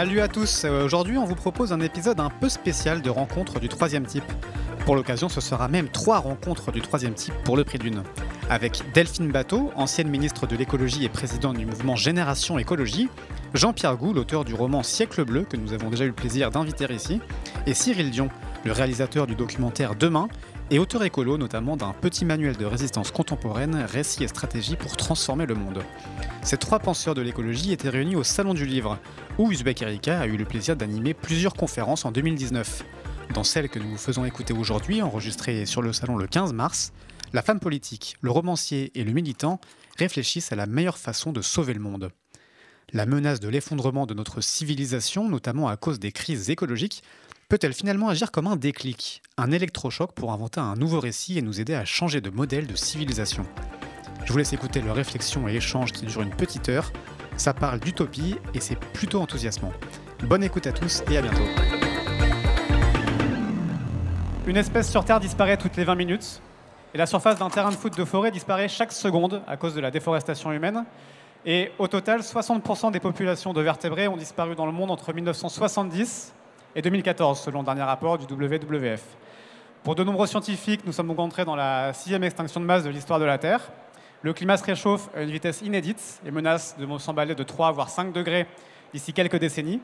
Salut à tous, aujourd'hui on vous propose un épisode un peu spécial de rencontres du troisième type. Pour l'occasion, ce sera même trois rencontres du troisième type pour le prix d'une. Avec Delphine Bateau, ancienne ministre de l'écologie et présidente du mouvement Génération Écologie, Jean-Pierre Gou, l'auteur du roman Siècle bleu, que nous avons déjà eu le plaisir d'inviter ici, et Cyril Dion, le réalisateur du documentaire Demain, et auteur écolo notamment d'un petit manuel de résistance contemporaine, récits et stratégies pour transformer le monde. Ces trois penseurs de l'écologie étaient réunis au Salon du Livre, où Uzbek Erika a eu le plaisir d'animer plusieurs conférences en 2019. Dans celle que nous vous faisons écouter aujourd'hui, enregistrée sur le salon le 15 mars, la femme politique, le romancier et le militant réfléchissent à la meilleure façon de sauver le monde. La menace de l'effondrement de notre civilisation, notamment à cause des crises écologiques, peut-elle finalement agir comme un déclic, un électrochoc pour inventer un nouveau récit et nous aider à changer de modèle de civilisation? Je vous laisse écouter leurs réflexions et échanges qui durent une petite heure. Ça parle d'utopie et c'est plutôt enthousiasmant. Bonne écoute à tous et à bientôt. Une espèce sur Terre disparaît toutes les 20 minutes et la surface d'un terrain de foot de forêt disparaît chaque seconde à cause de la déforestation humaine. Et au total, 60% des populations de vertébrés ont disparu dans le monde entre 1970 et 2014, selon le dernier rapport du WWF. Pour de nombreux scientifiques, nous sommes donc entrés dans la sixième extinction de masse de l'histoire de la Terre. Le climat se réchauffe à une vitesse inédite et menace de s'emballer de 3 voire 5 degrés d'ici quelques décennies.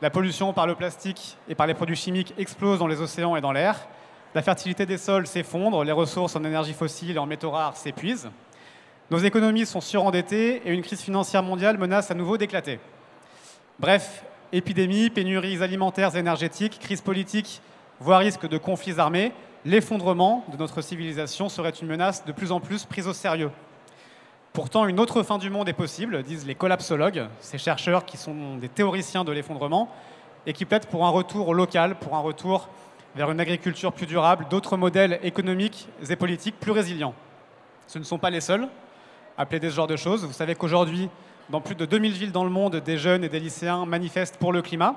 La pollution par le plastique et par les produits chimiques explose dans les océans et dans l'air. La fertilité des sols s'effondre, les ressources en énergie fossile et en métaux rares s'épuisent. Nos économies sont surendettées et une crise financière mondiale menace à nouveau d'éclater. Bref, épidémies, pénuries alimentaires et énergétiques, crise politique, voire risque de conflits armés, l'effondrement de notre civilisation serait une menace de plus en plus prise au sérieux. Pourtant, une autre fin du monde est possible, disent les collapsologues, ces chercheurs qui sont des théoriciens de l'effondrement et qui plaident pour un retour au local, pour un retour vers une agriculture plus durable, d'autres modèles économiques et politiques plus résilients. Ce ne sont pas les seuls à plaider ce genre de choses. Vous savez qu'aujourd'hui, dans plus de 2000 villes dans le monde, des jeunes et des lycéens manifestent pour le climat.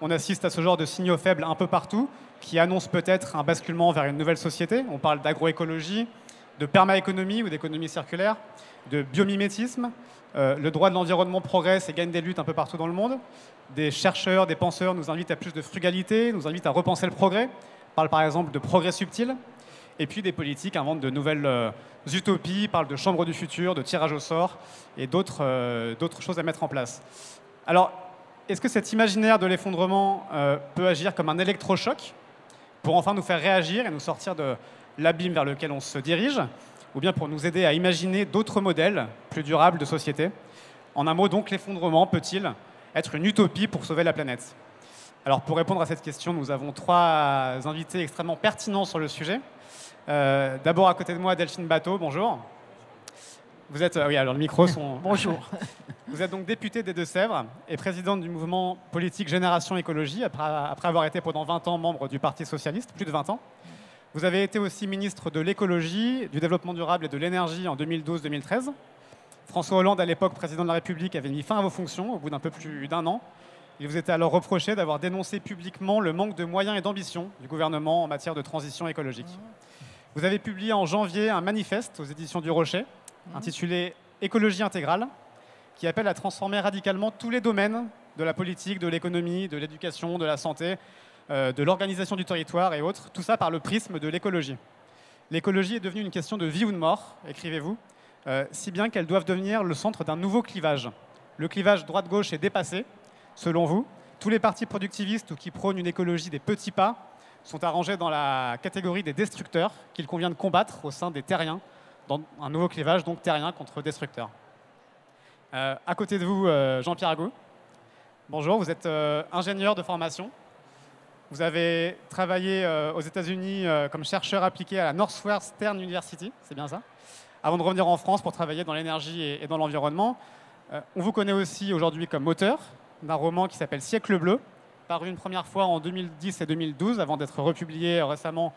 On assiste à ce genre de signaux faibles un peu partout, qui annoncent peut-être un basculement vers une nouvelle société. On parle d'agroécologie, de permaéconomie ou d'économie circulaire, de biomimétisme. Euh, le droit de l'environnement progresse et gagne des luttes un peu partout dans le monde. Des chercheurs, des penseurs nous invitent à plus de frugalité, nous invitent à repenser le progrès. On parle par exemple de progrès subtil. Et puis des politiques inventent de nouvelles euh, utopies, parlent de chambres du futur, de tirage au sort et euh, d'autres choses à mettre en place. Alors, est-ce que cet imaginaire de l'effondrement peut agir comme un électrochoc? Pour enfin nous faire réagir et nous sortir de l'abîme vers lequel on se dirige, ou bien pour nous aider à imaginer d'autres modèles plus durables de société En un mot, donc, l'effondrement peut-il être une utopie pour sauver la planète? Alors, pour répondre à cette question, nous avons trois invités extrêmement pertinents sur le sujet. Euh, d'abord, à côté de moi, Delphine Bateau, bonjour. Vous êtes, euh, oui, alors le micro sont. bonjour. Vous êtes donc députée des Deux-Sèvres et présidente du mouvement politique Génération Écologie, après, après, avoir été pendant 20 ans membre du Parti Socialiste, plus de 20 ans. Vous avez été aussi ministre de l'écologie, du développement durable et de l'énergie en 2012-2013. François Hollande, à l'époque président de la République, avait mis fin à vos fonctions au bout d'un peu plus d'un an. Il vous était alors reproché d'avoir dénoncé publiquement le manque de moyens et d'ambition du gouvernement en matière de transition écologique. Vous avez publié en janvier un manifeste aux éditions du Rocher, mmh. intitulé Écologie intégrale, qui appelle à transformer radicalement tous les domaines de la politique, de l'économie, de l'éducation, de la santé, euh, de l'organisation du territoire et autres, tout ça par le prisme de l'écologie. L'écologie est devenue une question de vie ou de mort, écrivez-vous, euh, si bien qu'elle doit devenir le centre d'un nouveau clivage. Le clivage droite-gauche est dépassé, selon vous. Tous les partis productivistes ou qui prônent une écologie des petits pas sont arrangés dans la catégorie des destructeurs qu'il convient de combattre au sein des terriens, dans un nouveau clivage, donc terrien contre destructeur. Euh, à côté de vous, euh, Jean-Pierre Agou. Bonjour, vous êtes euh, ingénieur de formation. Vous avez travaillé aux États-Unis comme chercheur appliqué à la Northwestern University, c'est bien ça? Avant de revenir en France pour travailler dans l'énergie et, et, dans l'environnement. on vous connaît aussi aujourd'hui comme auteur d'un roman qui s'appelle Siècle bleu, paru une première fois en 2010 et 2012 avant d'être republié récemment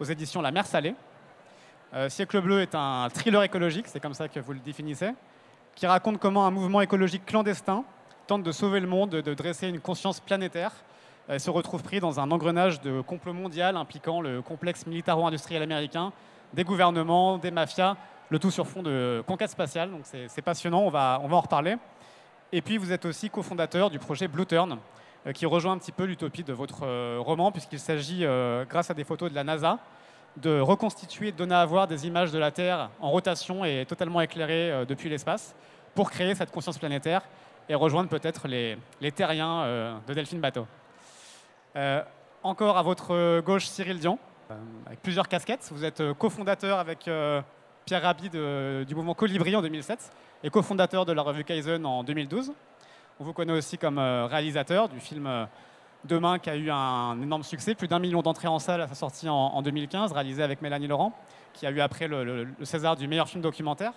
aux éditions La Mer Salée. Euh, Siècle bleu est un thriller écologique, c'est comme ça que vous le définissez, qui raconte comment un mouvement écologique clandestin tente de sauver le monde, de dresser une conscience planétaire euh, se retrouve pris dans un engrenage de complot mondial impliquant le complexe militaro-industriel américain, des gouvernements, des mafias, le tout sur fond de conquête spatiale. Donc c'est passionnant, on va, on va en reparler. Et puis vous êtes aussi cofondateur du projet Blue Turn, euh, qui rejoint un petit peu l'utopie de votre roman, puisqu'il s'agit, grâce à des photos de la NASA, de reconstituer, de donner à voir des images de la Terre en rotation et totalement éclairées depuis l'espace, pour créer cette conscience planétaire et rejoindre peut-être les, terriens de Delphine Bateau. Euh, encore à votre gauche, Cyril Dion, euh, avec plusieurs casquettes. Vous êtes euh, cofondateur avec Pierre Rabhi du mouvement Colibri en 2007 et cofondateur de la revue Kaizen en 2012. On vous connaît aussi comme réalisateur du film Demain qui a eu un énorme succès, plus d'un million d'entrées en salle à sa sortie en, 2015, réalisé avec Mélanie Laurent, qui a eu après le, César du meilleur film documentaire.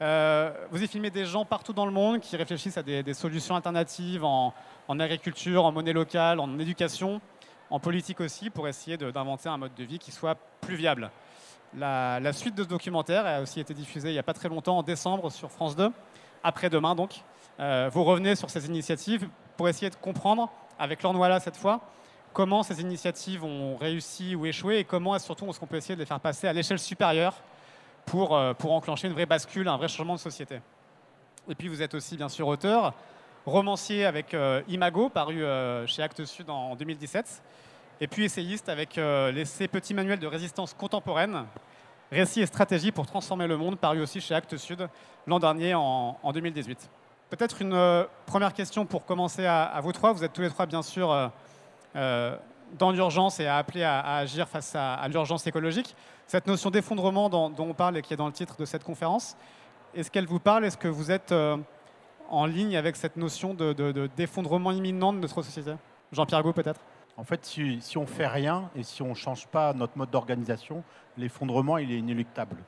vous y filmez des gens partout dans le monde qui réfléchissent à des, solutions alternatives en, en agriculture, en monnaie locale, en éducation, en politique aussi, pour essayer d'inventer un mode de vie qui soit plus viable. La, suite de ce documentaire a aussi été diffusée il n'y a pas très longtemps, en décembre, sur France 2, après-demain donc. Euh, vous revenez sur ces initiatives pour essayer de comprendre, avec Lornois cette fois, comment ces initiatives ont réussi ou échoué et comment surtout est-ce qu'on peut essayer de les faire passer à l'échelle supérieure pour, euh, pour enclencher une vraie bascule, un vrai changement de société? Et puis vous êtes aussi bien sûr auteur, romancier avec euh, Imago, paru euh, chez Actes Sud en 2017, et puis essayiste avec euh, l'essai Petit manuel de résistance contemporaine, récit et stratégie pour transformer le monde, paru aussi chez Actes Sud l'an dernier en, 2018. Peut-être une première question pour commencer à, vous trois. Vous êtes tous les trois bien sûr dans l'urgence et à appeler à, agir face à, l'urgence écologique. Cette notion d'effondrement dont, on parle et qui est dans le titre de cette conférence, est-ce qu'elle vous parle? Est-ce que vous êtes en ligne avec cette notion d'effondrement de, imminent de notre société? Jean-Pierre Gaud, peut-être En fait, si, on fait rien et si on ne change pas notre mode d'organisation, l'effondrement, il est inéluctable.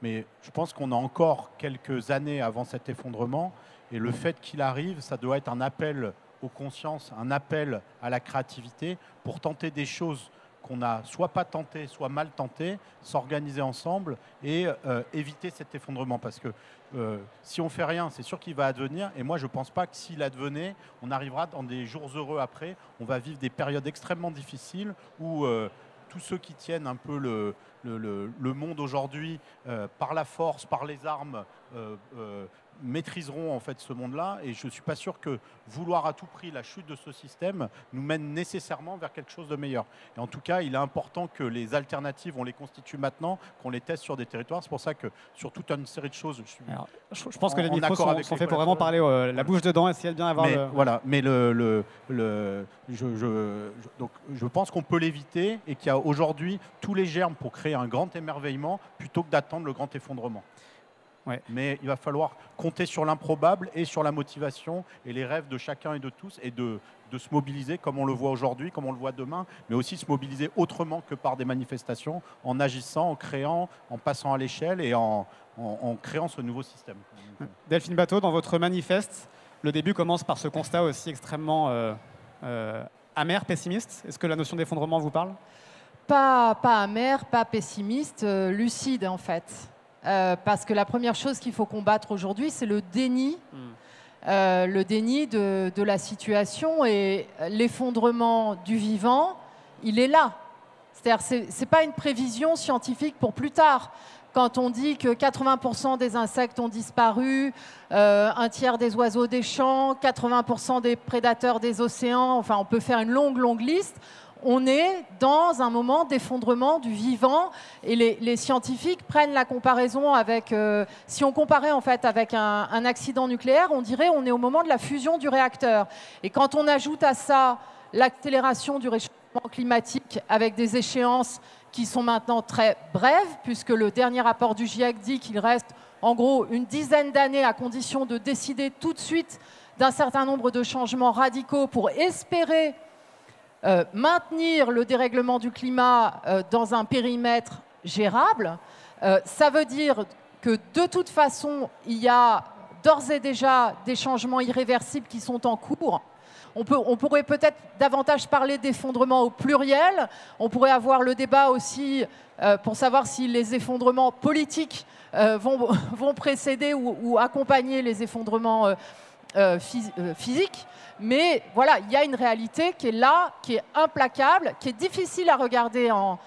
Mais je pense qu'on a encore quelques années avant cet effondrement et le fait qu'il arrive, ça doit être un appel aux consciences, un appel à la créativité pour tenter des choses qu'on n'a soit pas tenté, soit mal tenté, s'organiser ensemble et euh, éviter cet effondrement. Parce que euh, si on fait rien, c'est sûr qu'il va advenir. Et moi, je ne pense pas que s'il advenait, on arrivera dans des jours heureux après. On va vivre des périodes extrêmement difficiles où euh, tous ceux qui tiennent un peu le, le, monde aujourd'hui par la force, par les armes, maîtriseront en fait ce monde-là. Et je ne suis pas sûr que vouloir à tout prix la chute de ce système nous mène nécessairement vers quelque chose de meilleur. Et en tout cas, il est important que les alternatives, on les constitue maintenant, qu'on les teste sur des territoires. C'est pour ça que sur toute une série de choses, je, je, pense que les micros sont, sont faits pour vraiment parler euh, la bouche dedans, essayer de bien avoir. Mais, Voilà, mais le, le, le je, je, donc, je pense qu'on peut l'éviter et qu'il y a aujourd'hui tous les germes pour créer un grand émerveillement plutôt que d'attendre le grand effondrement. Mais il va falloir compter sur l'improbable et sur la motivation et les rêves de chacun et de tous et de, de se mobiliser comme on le voit aujourd'hui, comme on le voit demain, mais aussi se mobiliser autrement que par des manifestations, en agissant, en créant, en passant à l'échelle et en, en, créant ce nouveau système. Delphine Bateau, dans votre manifeste, le début commence par ce constat aussi extrêmement euh, euh, amer, pessimiste. Est-ce que la notion d'effondrement vous parle? Pas, pas amer, pas pessimiste, euh, lucide en fait. Euh, parce que la première chose qu'il faut combattre aujourd'hui, c'est le déni. Hmm. Euh, le déni de, la situation et l'effondrement du vivant, il est là. C'est-à-dire, ce n'est pas une prévision scientifique pour plus tard. Quand on dit que 80% des insectes ont disparu, euh, un tiers des oiseaux des champs, 80% des prédateurs des océans, enfin on peut faire une longue, longue liste, on est dans un moment d'effondrement du vivant et les, scientifiques prennent la comparaison avec, euh, si on comparait en fait avec un, accident nucléaire, on dirait on est au moment de la fusion du réacteur. Et quand on ajoute à ça l'accélération du réchauffement climatique avec des échéances qui sont maintenant très brèves, puisque le dernier rapport du GIEC dit qu'il reste en gros une dizaine d'années à condition de décider tout de suite d'un certain nombre de changements radicaux pour espérer euh, maintenir le dérèglement du climat euh, dans un périmètre gérable, euh, ça veut dire que de toute façon, il y a d'ores et déjà des changements irréversibles qui sont en cours. On, pourrait peut-être davantage parler d'effondrement au pluriel. On pourrait avoir le débat aussi pour savoir si les effondrements politiques vont, vont, précéder ou, ou, accompagner les effondrements physique, mais voilà, il y a une réalité qui est là, qui est implacable, qui est difficile à regarder en,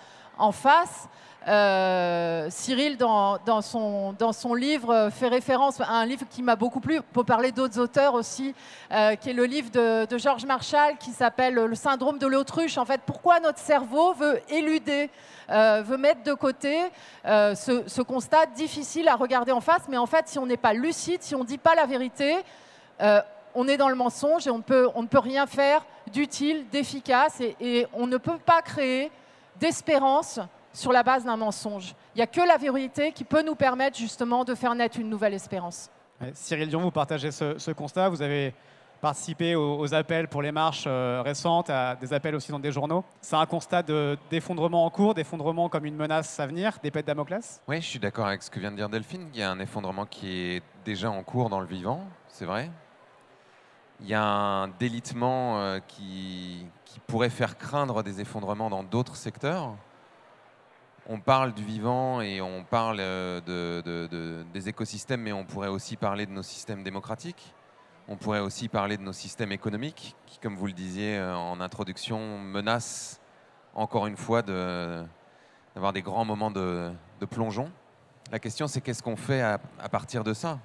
face. Euh, Cyril, dans, son, dans, son, livre, fait référence à un livre qui m'a beaucoup plu, pour parler d'autres auteurs aussi, euh, qui est le livre de, de George Marshall qui s'appelle Le syndrome de l'autruche. En fait, pourquoi notre cerveau veut éluder, euh, veut mettre de côté ce, ce, constat difficile à regarder en face, mais en fait, si on n'est pas lucide, si on ne dit pas la vérité, on est dans le mensonge et on, peut, on ne peut rien faire d'utile, d'efficace, et, et on ne peut pas créer d'espérance sur la base d'un mensonge. Il n'y a que la vérité qui peut nous permettre justement de faire naître une nouvelle espérance. Cyril Dion, vous partagez ce, constat. Vous avez participé aux, appels pour les marches euh, récentes, à des appels aussi dans des journaux. C'est un constat d'effondrement en cours, d'effondrement comme une menace à venir, des pètes Damoclès? Oui, je suis d'accord avec ce que vient de dire Delphine. Il y a un effondrement qui est déjà en cours dans le vivant, c'est vrai. Il y a un délitement euh, qui, pourrait faire craindre des effondrements dans d'autres secteurs on parle du vivant et on parle euh, des écosystèmes, mais on pourrait aussi parler de nos systèmes démocratiques. On pourrait aussi parler de nos systèmes économiques, qui, comme vous le disiez euh, en introduction, menacent encore une fois d'avoir des grands moments de, plongeon. La question, c'est qu'est-ce qu'on fait à, à, partir de ça?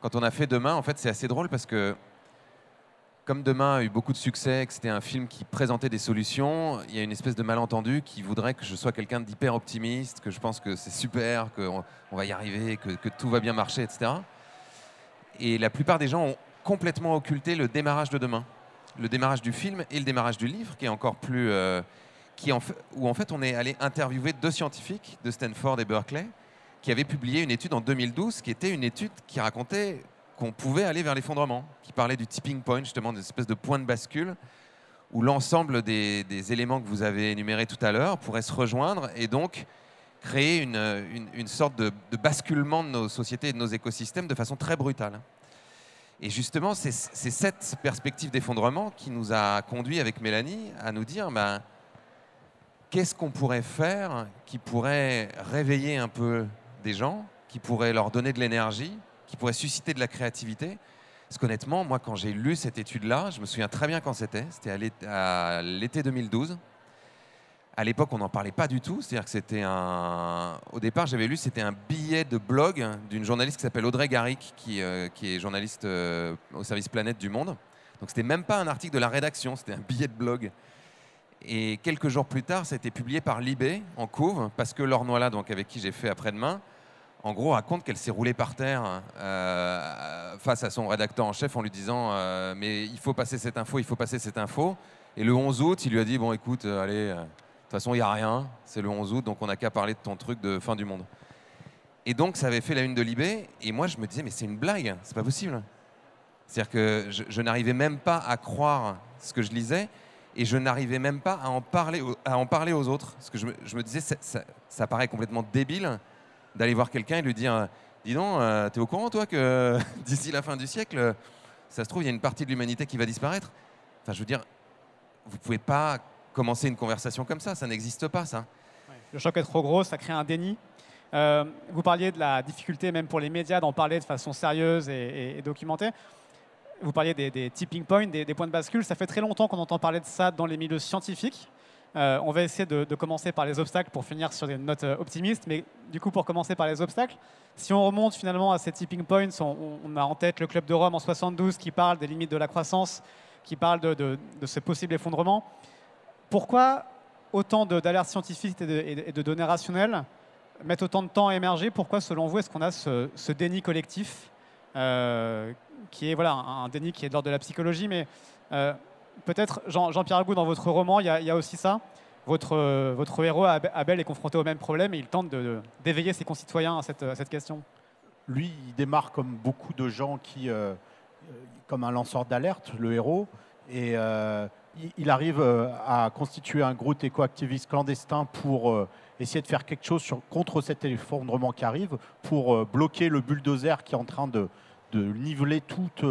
Quand on a fait demain, en fait, c'est assez drôle parce que comme Demain a eu beaucoup de succès, que c'était un film qui présentait des solutions, il y a une espèce de malentendu qui voudrait que je sois quelqu'un d'hyper optimiste, que je pense que c'est super, qu'on va y arriver, que, tout va bien marcher, etc. Et la plupart des gens ont complètement occulté le démarrage de Demain, le démarrage du film et le démarrage du livre, qui est encore plus... Euh, qui où en fait on est allé interviewer deux scientifiques de Stanford et Berkeley qui avaient publié une étude en 2012 qui était une étude qui racontait qu'on pouvait aller vers l'effondrement, qui parlait du tipping point, justement, d'une espèce de point de bascule, où l'ensemble des, éléments que vous avez énumérés tout à l'heure pourraient se rejoindre et donc créer une, sorte de, basculement de nos sociétés et de nos écosystèmes de façon très brutale. Et justement, c'est cette perspective d'effondrement qui nous a conduit avec Mélanie à nous dire ben, qu'est-ce qu'on pourrait faire qui pourrait réveiller un peu des gens, qui pourrait leur donner de l'énergie, qui pourrait susciter de la créativité. Parce qu'honnêtement, moi, quand j'ai lu cette étude-là, je me souviens très bien quand c'était. C'était à l'été 2012. À l'époque, on n'en parlait pas du tout. C'est-à-dire que c'était un. Au départ, j'avais lu, c'était un billet de blog d'une journaliste qui s'appelle Audrey Garrick, qui, euh, qui est journaliste euh, au service Planète du Monde. Donc, c'était même pas un article de la rédaction, c'était un billet de blog. Et quelques jours plus tard, ça a été publié par Libé en couve, parce que Laure donc avec qui j'ai fait après-demain, en gros, raconte qu'elle s'est roulée par terre euh, face à son rédacteur en chef en lui disant euh, Mais il faut passer cette info, il faut passer cette info. Et le 11 août, il lui a dit Bon, écoute, euh, allez, de toute façon, il n'y a rien, c'est le 11 août, donc on n'a qu'à parler de ton truc de fin du monde. Et donc, ça avait fait la une de Libé, et moi, je me disais Mais c'est une blague, c'est pas possible. C'est-à-dire que je, n'arrivais même pas à croire ce que je lisais, et je n'arrivais même pas à en parler, à en parler aux autres. Parce que je me, disais ça, ça paraît complètement débile d'aller voir quelqu'un et lui dire Dis donc, euh, t'es au courant, toi, que d'ici la fin du siècle, ça se trouve, il y a une partie de l'humanité qui va disparaître? Enfin, je veux dire, vous pouvez pas commencer une conversation comme ça, ça n'existe pas, ça. Le choc est trop gros, ça crée un déni. Euh, vous parliez de la difficulté, même pour les médias, d'en parler de façon sérieuse et, documentée. Vous parliez des, tipping points, des, des, points de bascule. Ça fait très longtemps qu'on entend parler de ça dans les milieux scientifiques. Euh, on va essayer de, commencer par les obstacles pour finir sur des notes euh, optimistes. Mais du coup, pour commencer par les obstacles, si on remonte finalement à ces tipping points, on, a en tête le Club de Rome en 72 qui parle des limites de la croissance, qui parle de, ce possible effondrement. Pourquoi autant d'alertes scientifiques et, de, données rationnelles mettent autant de temps à émerger? Pourquoi, selon vous, est-ce qu'on a ce, déni collectif euh, qui est voilà, un, déni qui est de l'ordre de la psychologie, mais peut-être, Jean-Pierre Agou, dans votre roman, il y, a aussi ça. Votre, euh, votre héros, Abel, est confronté au même problème et il tente d'éveiller ses concitoyens à cette, question. Lui, il démarre comme beaucoup de gens qui, euh, comme un lanceur d'alerte, le héros, et euh, il arrive à constituer un groupe écoactiviste clandestin pour essayer de faire quelque chose contre cet effondrement qui arrive, pour bloquer le bulldozer qui est en train de, de niveler toute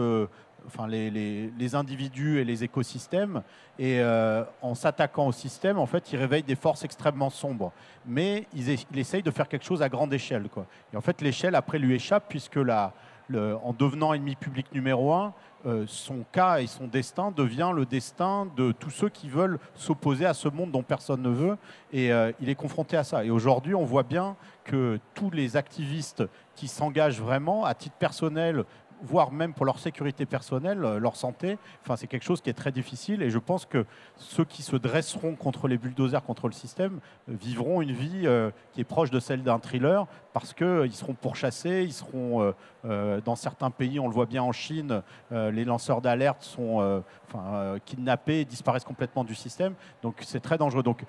enfin, les, individus et les écosystèmes. Et euh, en s'attaquant au système, en fait, il réveille des forces extrêmement sombres. Mais il, essaye de faire quelque chose à grande échelle. Quoi. Et en fait, l'échelle, après, lui échappe, puisque en devenant ennemi public numéro un, euh, son cas et son destin devient le destin de tous ceux qui veulent s'opposer à ce monde dont personne ne veut. Et euh, il est confronté à ça. Et aujourd'hui, on voit bien que tous les activistes qui s'engagent vraiment à titre personnel, voire même pour leur sécurité personnelle, euh, leur santé, enfin, c'est quelque chose qui est très difficile. Et je pense que ceux qui se dresseront contre les bulldozers, contre le système, euh, vivront une vie euh, qui est proche de celle d'un thriller parce qu'ils seront pourchassés, ils seront dans certains pays, on le voit bien en Chine, les lanceurs d'alerte sont enfin, kidnappés, disparaissent complètement du système. Donc c'est très dangereux. Donc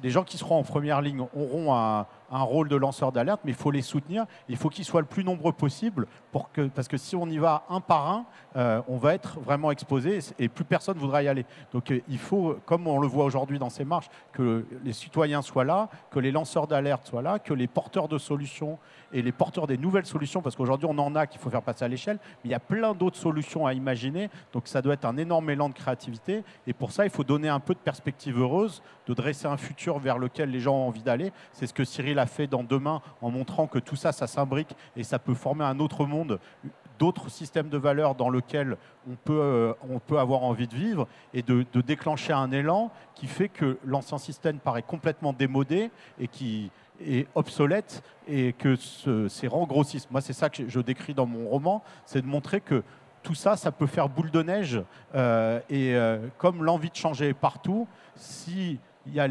les gens qui seront en première ligne auront un, un rôle de lanceur d'alerte, mais il faut les soutenir. Il faut qu'ils soient le plus nombreux possible pour que, parce que si on y va un par un, euh, on va être vraiment exposé et, plus personne ne voudra y aller. Donc euh, il faut, comme on le voit aujourd'hui dans ces marches, que les citoyens soient là, que les lanceurs d'alerte soient là, que les porteurs de solutions et les porteurs des nouvelles solutions, parce qu'aujourd'hui on en a qu'il faut faire passer à l'échelle, mais il y a plein d'autres solutions à imaginer. Donc ça doit être un énorme élan de créativité. Et pour ça, il faut donner un peu de perspective heureuse, de dresser un futur vers lequel les gens ont envie d'aller. C'est ce que Cyril a fait dans Demain en montrant que tout ça, ça s'imbrique et ça peut former un autre monde d'autres systèmes de valeurs dans lesquels on peut, euh, on peut avoir envie de vivre et de, de déclencher un élan qui fait que l'ancien système paraît complètement démodé et qui est obsolète et que ce- ces rangs grossissent. Moi, c'est ça que je décris dans mon roman, c'est de montrer que tout ça, ça peut faire boule de neige. euh, et euh, comme l'envie de changer est partout, s'il y a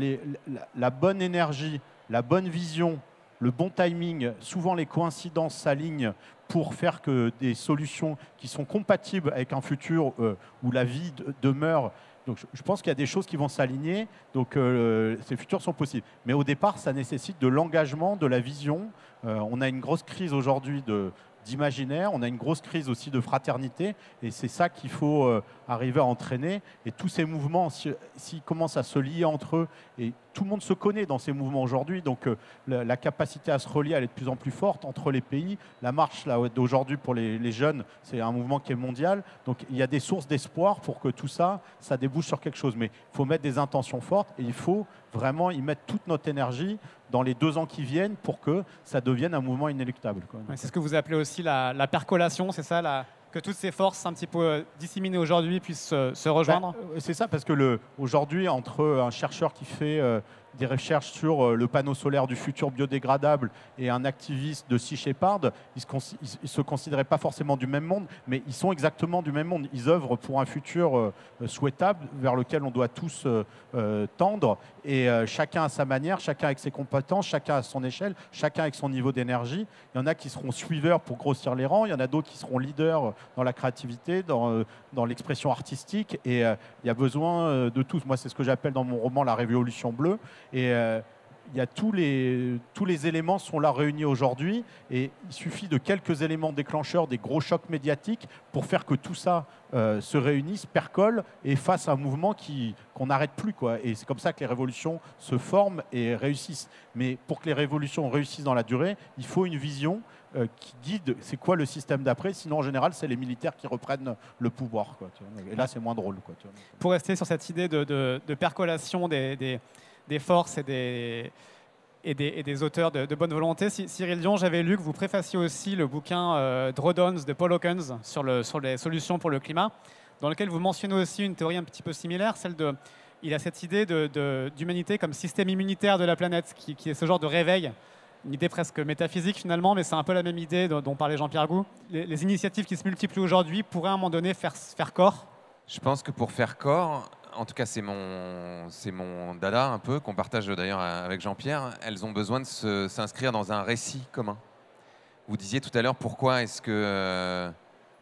la, bonne énergie, la bonne vision, le bon timing, souvent les coïncidences s'alignent pour faire que des solutions qui sont compatibles avec un futur euh, où la vie de- demeure. Donc, je, pense qu'il y a des choses qui vont s'aligner, donc euh, ces futurs sont possibles. Mais au départ, ça nécessite de l'engagement, de la vision. Euh, on a une grosse crise aujourd'hui de d'imaginaire, on a une grosse crise aussi de fraternité, et c'est ça qu'il faut euh, arriver à entraîner. Et tous ces mouvements, si- s'ils commencent à se lier entre eux, et tout le monde se connaît dans ces mouvements aujourd'hui, donc euh, la, capacité à se relier, elle est de plus en plus forte entre les pays. La marche d'aujourd'hui pour les, les jeunes, c'est un mouvement qui est mondial, donc il y a des sources d'espoir pour que tout ça, ça débouche sur quelque chose. Mais il faut mettre des intentions fortes, et il faut vraiment y mettre toute notre énergie dans les deux ans qui viennent pour que ça devienne un mouvement inéluctable. c'est ce que vous appelez aussi la, la percolation, c'est ça la- Que toutes ces forces un petit peu euh, disséminées aujourd'hui puissent se rejoindre? Bah, euh, c'est ça, parce que aujourd'hui, entre un chercheur qui fait euh, des recherches sur euh, le panneau solaire du futur biodégradable et un activiste de Sea Shepherd, ils ils se considéraient pas forcément du même monde, mais ils sont exactement du même monde. Ils œuvrent pour un futur euh, euh, souhaitable vers lequel on doit tous tendre, et chacun à sa manière, chacun avec ses compétences, chacun à son échelle, chacun avec son niveau d'énergie. Il y en a qui seront suiveurs pour grossir les rangs, il y en a d'autres qui seront leaders dans la créativité, dans, l'expression artistique, et il y a besoin de tous. Moi, c'est ce que j'appelle dans mon roman la révolution bleue. Et euh, il y a tous les, tous les éléments sont là réunis aujourd'hui. Et il suffit de quelques éléments déclencheurs, des gros chocs médiatiques, pour faire que tout ça euh, se réunisse, percole et fasse un mouvement qui, qu'on n'arrête plus. Quoi. Et c'est comme ça que les révolutions se forment et réussissent. Mais pour que les révolutions réussissent dans la durée, il faut une vision euh, qui guide c'est quoi le système d'après. Sinon, en général, c'est les militaires qui reprennent le pouvoir. Et là, c'est moins drôle. Pour rester sur cette idée de, percolation des- des forces et des, et des, auteurs de, bonne volonté, Cy- Cyril Dion, j'avais lu que vous préfaciez aussi le bouquin euh, Drawdowns de Paul Hawkins sur, le, sur les solutions pour le climat, dans lequel vous mentionnez aussi une théorie un petit peu similaire, celle de. Il a cette idée d'humanité comme système immunitaire de la planète, qui, qui est ce genre de réveil une idée presque métaphysique finalement, mais c'est un peu la même idée dont, parlait Jean-Pierre Gou. Les, les initiatives qui se multiplient aujourd'hui pourraient à un moment donné faire, faire corps? Je pense que pour faire corps, en tout cas c'est mon, c'est mon dada un peu, qu'on partage d'ailleurs avec Jean-Pierre, elles ont besoin de se- s'inscrire dans un récit commun. Vous disiez tout à l'heure pourquoi est-ce que euh,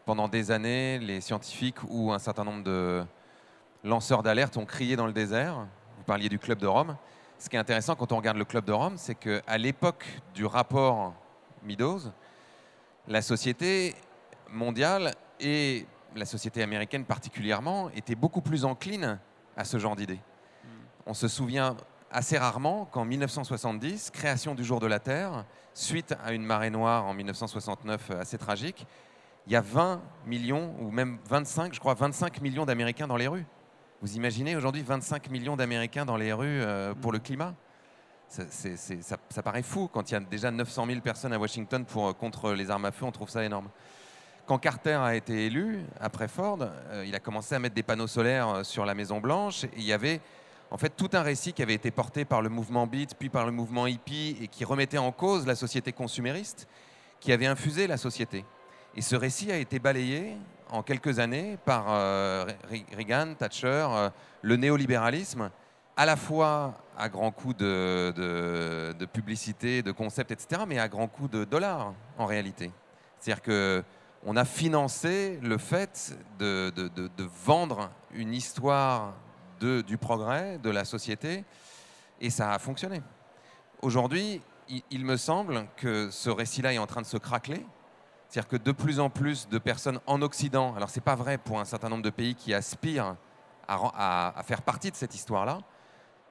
pendant des années, les scientifiques ou un certain nombre de lanceurs d'alerte ont crié dans le désert? Vous parliez du Club de Rome. Ce qui est intéressant quand on regarde le Club de Rome, c'est qu'à l'époque du rapport Meadows, la société mondiale et la société américaine particulièrement était beaucoup plus encline à ce genre d'idées. On se souvient assez rarement qu'en 1970, création du jour de la Terre, suite à une marée noire en 1969 assez tragique, il y a 20 millions, ou même 25, je crois, 25 millions d'Américains dans les rues. Vous imaginez aujourd'hui 25 millions d'Américains dans les rues euh, pour le climat? Ça, c'est- c'est- ça- ça paraît fou quand il y a déjà 900 000 personnes à Washington pour, euh, contre les armes à feu, on trouve ça énorme. Quand Carter a été élu, après Ford, euh, il a commencé à mettre des panneaux solaires euh, sur la Maison Blanche. Il y avait en fait tout un récit qui avait été porté par le mouvement Beat, puis par le mouvement hippie, et qui remettait en cause la société consumériste, qui avait infusé la société. Et ce récit a été balayé en quelques années par euh, Reagan, Thatcher, le néolibéralisme, à la fois à grands coups de, de, de, publicité, de concepts, etc., mais à grands coups de dollars en réalité. C'est-à-dire que on a financé le fait de, vendre une histoire du progrès, de la société, et ça a fonctionné. Aujourd'hui, il, me semble que ce récit-là est en train de se craqueler. C'est-à-dire que de plus en plus de personnes en Occident, alors ce n'est pas vrai pour un certain nombre de pays qui aspirent à, faire partie de cette histoire-là.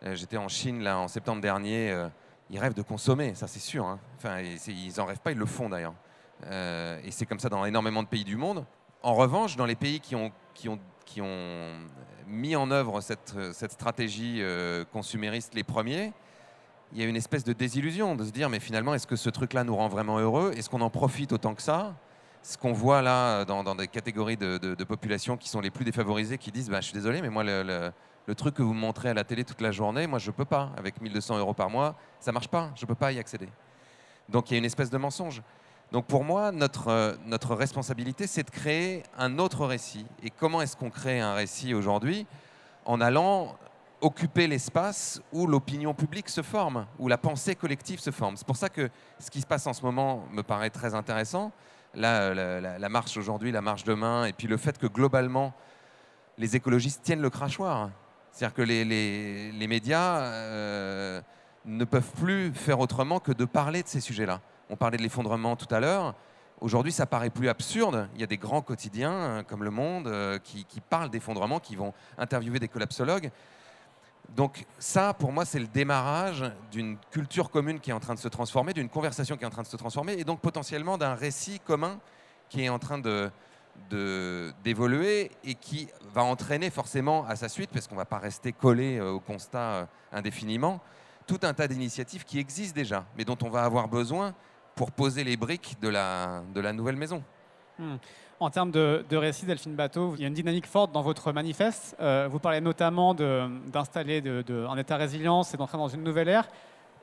Euh, j'étais en Chine là, en septembre dernier, euh, ils rêvent de consommer, ça c'est sûr. Hein. Enfin, ils n'en rêvent pas, ils le font d'ailleurs. Euh, et c'est comme ça dans énormément de pays du monde. En revanche, dans les pays qui ont, ont mis en œuvre cette, cette stratégie euh, consumériste les premiers, il y a une espèce de désillusion de se dire mais finalement est-ce que ce truc-là nous rend vraiment heureux? Est-ce qu'on en profite autant que ça? Ce qu'on voit là dans, des catégories de, de, population qui sont les plus défavorisées qui disent bah, je suis désolé mais moi le, le, truc que vous me montrez à la télé toute la journée, moi je peux pas avec 1200 euros par mois, ça marche pas, je peux pas y accéder. Donc il y a une espèce de mensonge. Donc pour moi, notre, euh, notre responsabilité, c'est de créer un autre récit. Et comment est-ce qu'on crée un récit aujourd'hui? En allant occuper l'espace où l'opinion publique se forme, où la pensée collective se forme. C'est pour ça que ce qui se passe en ce moment me paraît très intéressant. La, marche aujourd'hui, la marche demain, et puis le fait que globalement, les écologistes tiennent le crachoir. C'est-à-dire que les, les, médias euh, ne peuvent plus faire autrement que de parler de ces sujets-là. On parlait de l'effondrement tout à l'heure. Aujourd'hui, ça paraît plus absurde. Il y a des grands quotidiens euh, comme Le Monde euh, qui, parlent d'effondrement, qui vont interviewer des collapsologues. Donc ça, pour moi, c'est le démarrage d'une culture commune qui est en train de se transformer, d'une conversation qui est en train de se transformer, et donc potentiellement d'un récit commun qui est en train de, d'évoluer et qui va entraîner forcément à sa suite, parce qu'on ne va pas rester collé euh, au constat indéfiniment, tout un tas d'initiatives qui existent déjà, mais dont on va avoir besoin pour poser les briques de la, de la nouvelle maison. Hmm. En termes de, de récit, Delphine Bateau, il y a une dynamique forte dans votre manifeste. Euh, vous parlez notamment d'installer de, un état résilience et d'entrer dans une nouvelle ère.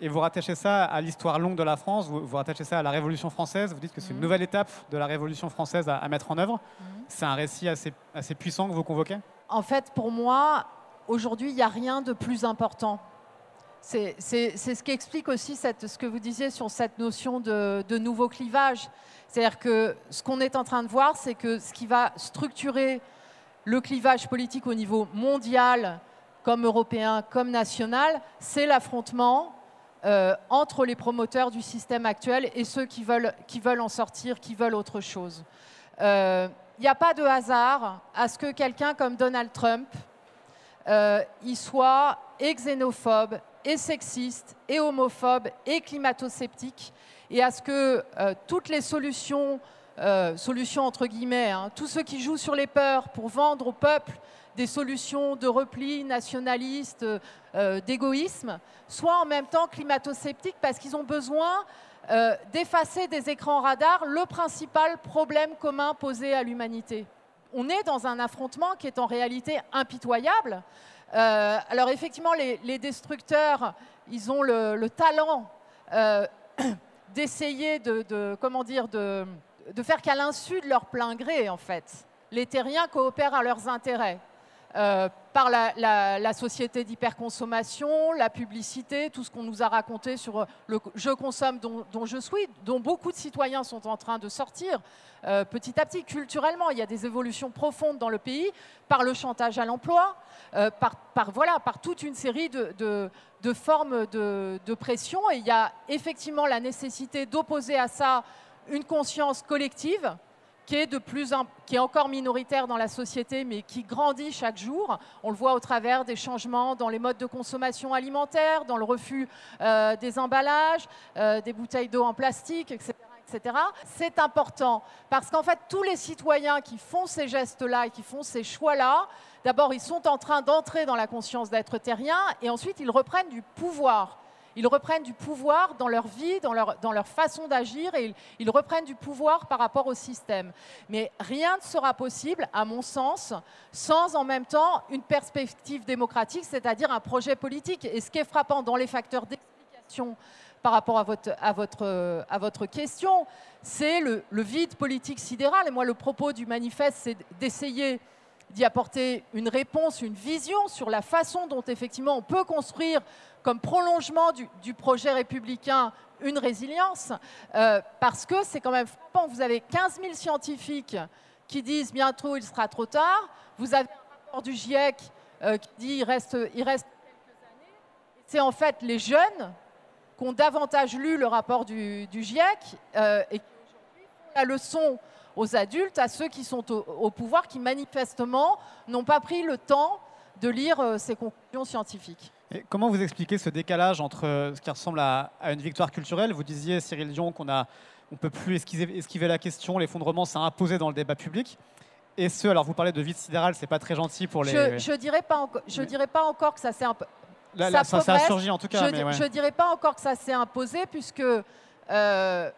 Et vous rattachez ça à l'histoire longue de la France, vous, vous, rattachez ça à la Révolution française, vous dites que c'est une hmm. nouvelle étape de la Révolution française à, mettre en œuvre. Hmm. C'est un récit assez, assez puissant que vous convoquez? En fait, pour moi, aujourd'hui, il n'y a rien de plus important c'est ce qui explique aussi ce que vous disiez sur cette notion de, nouveau clivage. C'est-à-dire que ce qu'on est en train de voir, c'est que ce qui va structurer le clivage politique au niveau mondial, comme européen, comme national, c'est l'affrontement euh, entre les promoteurs du système actuel et ceux qui veulent, en sortir, qui veulent autre chose. Il euh, n'y a pas de hasard à ce que quelqu'un comme Donald Trump euh, il soit et xénophobe, et sexiste, et homophobe, et climato-sceptique, et à ce que euh, toutes les solutions, euh, solutions entre guillemets, hein, tous ceux qui jouent sur les peurs pour vendre au peuple des solutions de repli nationaliste, d'égoïsme, soient en même temps climato-sceptiques parce qu'ils ont besoin d'effacer des écrans radars le principal problème commun posé à l'humanité on est dans un affrontement qui est en réalité impitoyable. Euh, alors effectivement, les, destructeurs, ils ont le, talent euh, d'essayer de, comment dire, de, faire qu'à l'insu de leur plein gré, en fait, les terriens coopèrent à leurs intérêts. Euh, par la, société d'hyperconsommation, la publicité, tout ce qu'on nous a raconté sur le je consomme dont, je suis, dont beaucoup de citoyens sont en train de sortir euh, petit à petit. Culturellement, il y a des évolutions profondes dans le pays par le chantage à l'emploi, euh, par, voilà, par toute une série de, de formes de, pression. Et il y a effectivement la nécessité d'opposer à ça une conscience collective qui est, encore minoritaire dans la société, mais qui grandit chaque jour. On le voit au travers des changements dans les modes de consommation alimentaire, dans le refus euh, des emballages, euh, des bouteilles d'eau en plastique, etc. C'est important parce qu'en fait, tous les citoyens qui font ces gestes-là et qui font ces choix-là, d'abord, ils sont en train d'entrer dans la conscience d'être terriens et ensuite, ils reprennent du pouvoir. Ils reprennent du pouvoir dans leur vie, dans leur, dans leur façon d'agir, et ils, ils reprennent du pouvoir par rapport au système. Mais rien ne sera possible, à mon sens, sans en même temps une perspective démocratique, c'est-à-dire un projet politique. Et ce qui est frappant dans les facteurs d'explication par rapport à votre, à votre, à votre question, c'est le, le vide politique sidéral. Et moi, le propos du manifeste, c'est d'essayer d'y apporter une réponse, une vision sur la façon dont effectivement on peut construire comme prolongement du, projet républicain une résilience, euh, parce que c'est quand même frappant. Vous avez 15 000 scientifiques qui disent bientôt il sera trop tard. Vous avez un rapport du GIEC euh, qui dit il reste, quelques années. C'est en fait les jeunes qui ont davantage lu le rapport du, GIEC euh, et qui aujourd'hui la leçon aux adultes, à ceux qui sont au, au pouvoir, qui manifestement n'ont pas pris le temps de lire euh, ces conclusions scientifiques. Et comment vous expliquez ce décalage entre euh, ce qui ressemble à, à une victoire culturelle? Vous disiez, Cyril Dion, qu'on a, on peut plus esquiver, esquiver la question, l'effondrement s'est imposé dans le débat public. Et ce, alors vous parlez de vide sidéral, c'est pas très gentil pour les. Je, je dirais pas je dirais pas encore que ça s'est ça, ça a surgi en tout cas. je ouais. ne dirais pas encore que ça s'est imposé, puisque euh,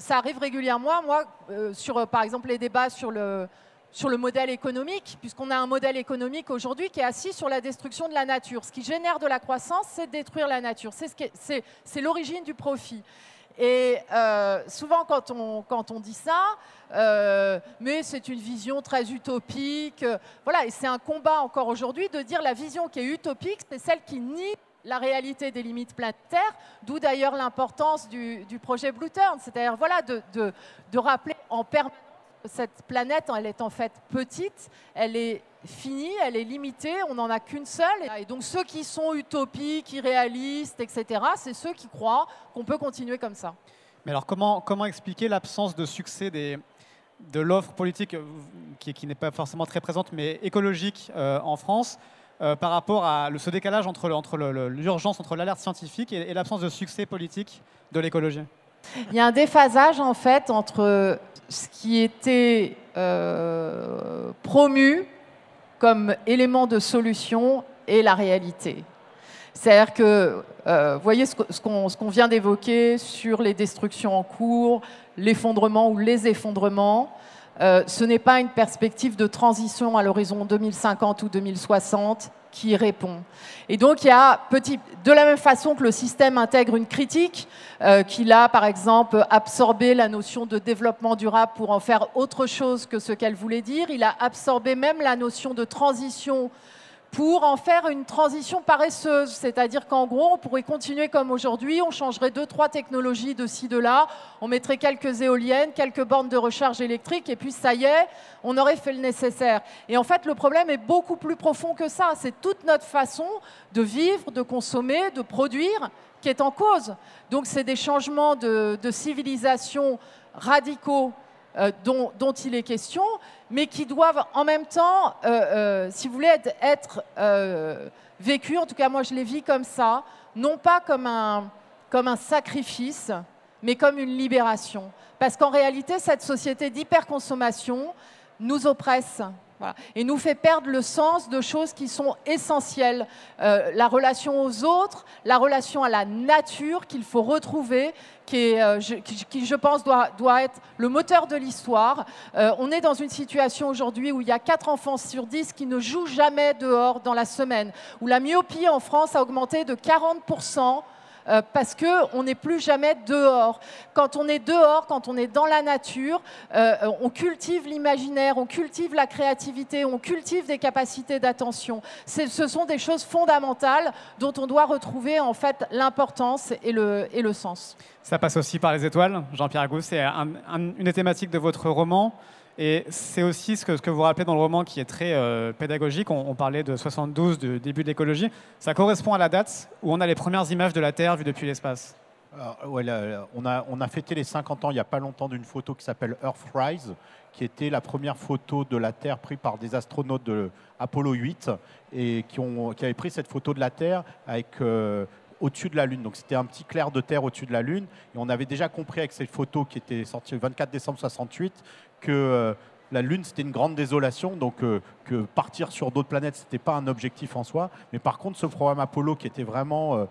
ça arrive régulièrement. Moi, euh, sur euh, par exemple les débats sur le, sur le modèle économique, puisqu'on a un modèle économique aujourd'hui qui est assis sur la destruction de la nature. Ce qui génère de la croissance, c'est détruire la nature. C'est l'origine du profit. Et euh, souvent, quand on, quand on dit ça, mais c'est une vision très utopique. Voilà, et c'est un combat encore aujourd'hui de dire la vision qui est utopique, c'est celle qui nie la réalité des limites planétaires, d'où d'ailleurs l'importance du, projet Blue Turn, c'est-à-dire voilà, de, rappeler en permanence que cette planète, elle est en fait petite, elle est finie, elle est limitée, on n'en a qu'une seule. Et donc ceux qui sont utopiques, irréalistes, etc., c'est ceux qui croient qu'on peut continuer comme ça. Mais alors, comment, expliquer l'absence de succès de l'offre politique qui, qui n'est pas forcément très présente, mais écologique euh, en France, euh, par rapport à ce décalage entre, l'urgence, entre l'alerte scientifique et, l'absence de succès politique de l'écologie Il y a un déphasage en fait entre ce qui était euh, promu comme élément de solution et la réalité. C'est-à-dire que, euh, voyez ce qu'on vient d'évoquer sur les destructions en cours, l'effondrement ou les effondrements, euh, ce n'est pas une perspective de transition à l'horizon 2050 ou 2060 qui répond. Et donc, il y a de la même façon que le système intègre une critique, euh, qu'il a par exemple absorbé la notion de développement durable pour en faire autre chose que ce qu'elle voulait dire, il a absorbé même la notion de transition pour en faire une transition paresseuse. C'est-à-dire qu'en gros, on pourrait continuer comme aujourd'hui, on changerait deux, trois technologies de ci, de là, on mettrait quelques éoliennes, quelques bornes de recharge électrique, et puis ça y est, on aurait fait le nécessaire. Et en fait, le problème est beaucoup plus profond que ça. C'est toute notre façon de vivre, de consommer, de produire qui est en cause. Donc c'est des changements de, de civilisation radicaux euh, dont, il est question, mais qui doivent en même temps, euh, euh, si vous voulez, être, être, vécus, en tout cas moi je les vis comme ça, non pas comme un, comme un sacrifice, mais comme une libération. Parce qu'en réalité, cette société d'hyperconsommation nous oppresse. Voilà, et nous fait perdre le sens de choses qui sont essentielles. Euh, la relation aux autres, la relation à la nature qu'il faut retrouver, qui, euh, je, pense, doit, doit être le moteur de l'histoire. Euh, on est dans une situation aujourd'hui où il y a 4 enfants sur 10 qui ne jouent jamais dehors dans la semaine, où la myopie en France a augmenté de 40 euh, parce qu'on n'est plus jamais dehors. Quand on est dehors, quand on est dans la nature, euh, on cultive l'imaginaire, on cultive la créativité, on cultive des capacités d'attention. Ce sont des choses fondamentales dont on doit retrouver en fait l'importance et le, et le sens. Ça passe aussi par les étoiles. Jean-Pierre Gou, c'est un, un, une des thématiques de votre roman. Et c'est aussi ce que, vous rappelez dans le roman qui est très euh, pédagogique. On, parlait de 72, du début de l'écologie. Ça correspond à la date où on a les premières images de la Terre vues depuis l'espace. On, a, fêté les 50 ans il n'y a pas longtemps d'une photo qui s'appelle Earthrise, qui était la première photo de la Terre prise par des astronautes de Apollo 8 et qui, ont, avaient pris cette photo de la Terre avec euh, au-dessus de la Lune. Donc c'était un petit clair de terre au-dessus de la Lune. Et on avait déjà compris avec cette photo qui était sortie le 24 décembre 68 que euh, la Lune c'était une grande désolation, donc euh, que partir sur d'autres planètes c'était pas un objectif en soi. Mais par contre ce programme Apollo qui était vraiment euh,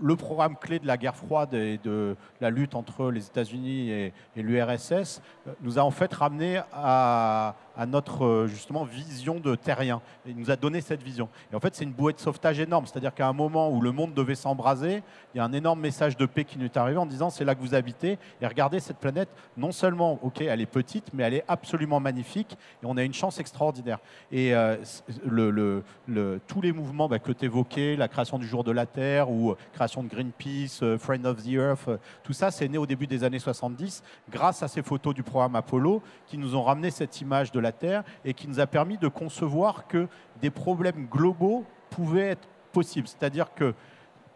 le programme clé de la guerre froide et de la lutte entre les États-Unis et, et l'URSS nous a en fait ramené à, à notre euh, justement vision de terrien. Il nous a donné cette vision. Et en fait, c'est une bouée de sauvetage énorme. C'est-à-dire qu'à un moment où le monde devait s'embraser, il y a un énorme message de paix qui nous est arrivé en disant c'est là que vous habitez. Et regardez cette planète, non seulement, ok, elle est petite, mais elle est absolument magnifique. Et on a une chance extraordinaire. Et euh, le, le, tous les mouvements bah, que tu évoquais, la création du jour de la Terre ou création de Greenpeace, euh, Friend of the Earth, tout ça, c'est né au début des années 70 grâce à ces photos du programme Apollo qui nous ont ramené cette image de la Et qui nous a permis de concevoir que des problèmes globaux pouvaient être possibles. C'est-à-dire que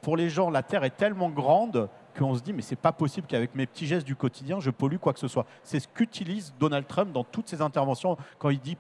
pour les gens, la Terre est tellement grande qu'on se dit mais c'est pas possible qu'avec mes petits gestes du quotidien je pollue quoi que ce soit. C'est ce qu'utilise Donald Trump dans toutes ses interventions quand il dit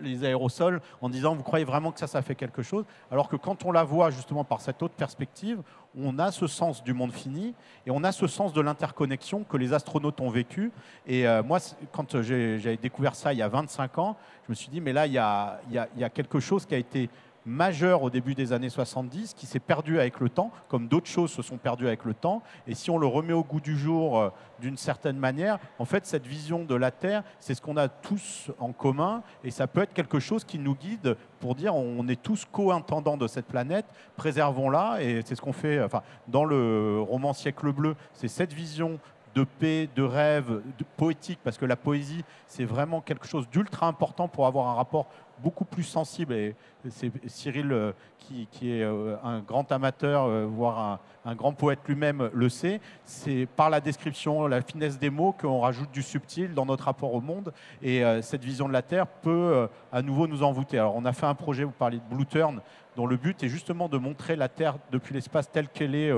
les aérosols en disant vous croyez vraiment que ça ça fait quelque chose? Alors que quand on la voit justement par cette autre perspective, on a ce sens du monde fini et on a ce sens de l'interconnexion que les astronautes ont vécu et euh, moi quand j'ai découvert ça il y a 25 ans, je me suis dit mais là il y a, il y a quelque chose qui a été majeur au début des années 70 qui s'est perdu avec le temps, comme d'autres choses se sont perdues avec le temps. Et si on le remet au goût du jour euh, d'une certaine manière, en fait, cette vision de la Terre, c'est ce qu'on a tous en commun et ça peut être quelque chose qui nous guide pour dire on est tous co-intendants de cette planète, préservons-la. Et c'est ce qu'on fait enfin, dans le roman Siècle bleu, c'est cette vision de paix, de rêve, de poétique, parce que la poésie, c'est vraiment quelque chose d'ultra important pour avoir un rapport beaucoup plus sensible. Et c'est Cyril, euh, qui, est euh, un grand amateur, euh, voire un, grand poète lui-même, le sait. C'est par la description, la finesse des mots qu'on rajoute du subtil dans notre rapport au monde. Et cette vision de la Terre peut à nouveau nous envoûter. Alors, on a fait un projet, vous parlez de Blue Turn, dont le but est justement de montrer la Terre depuis l'espace telle qu'elle est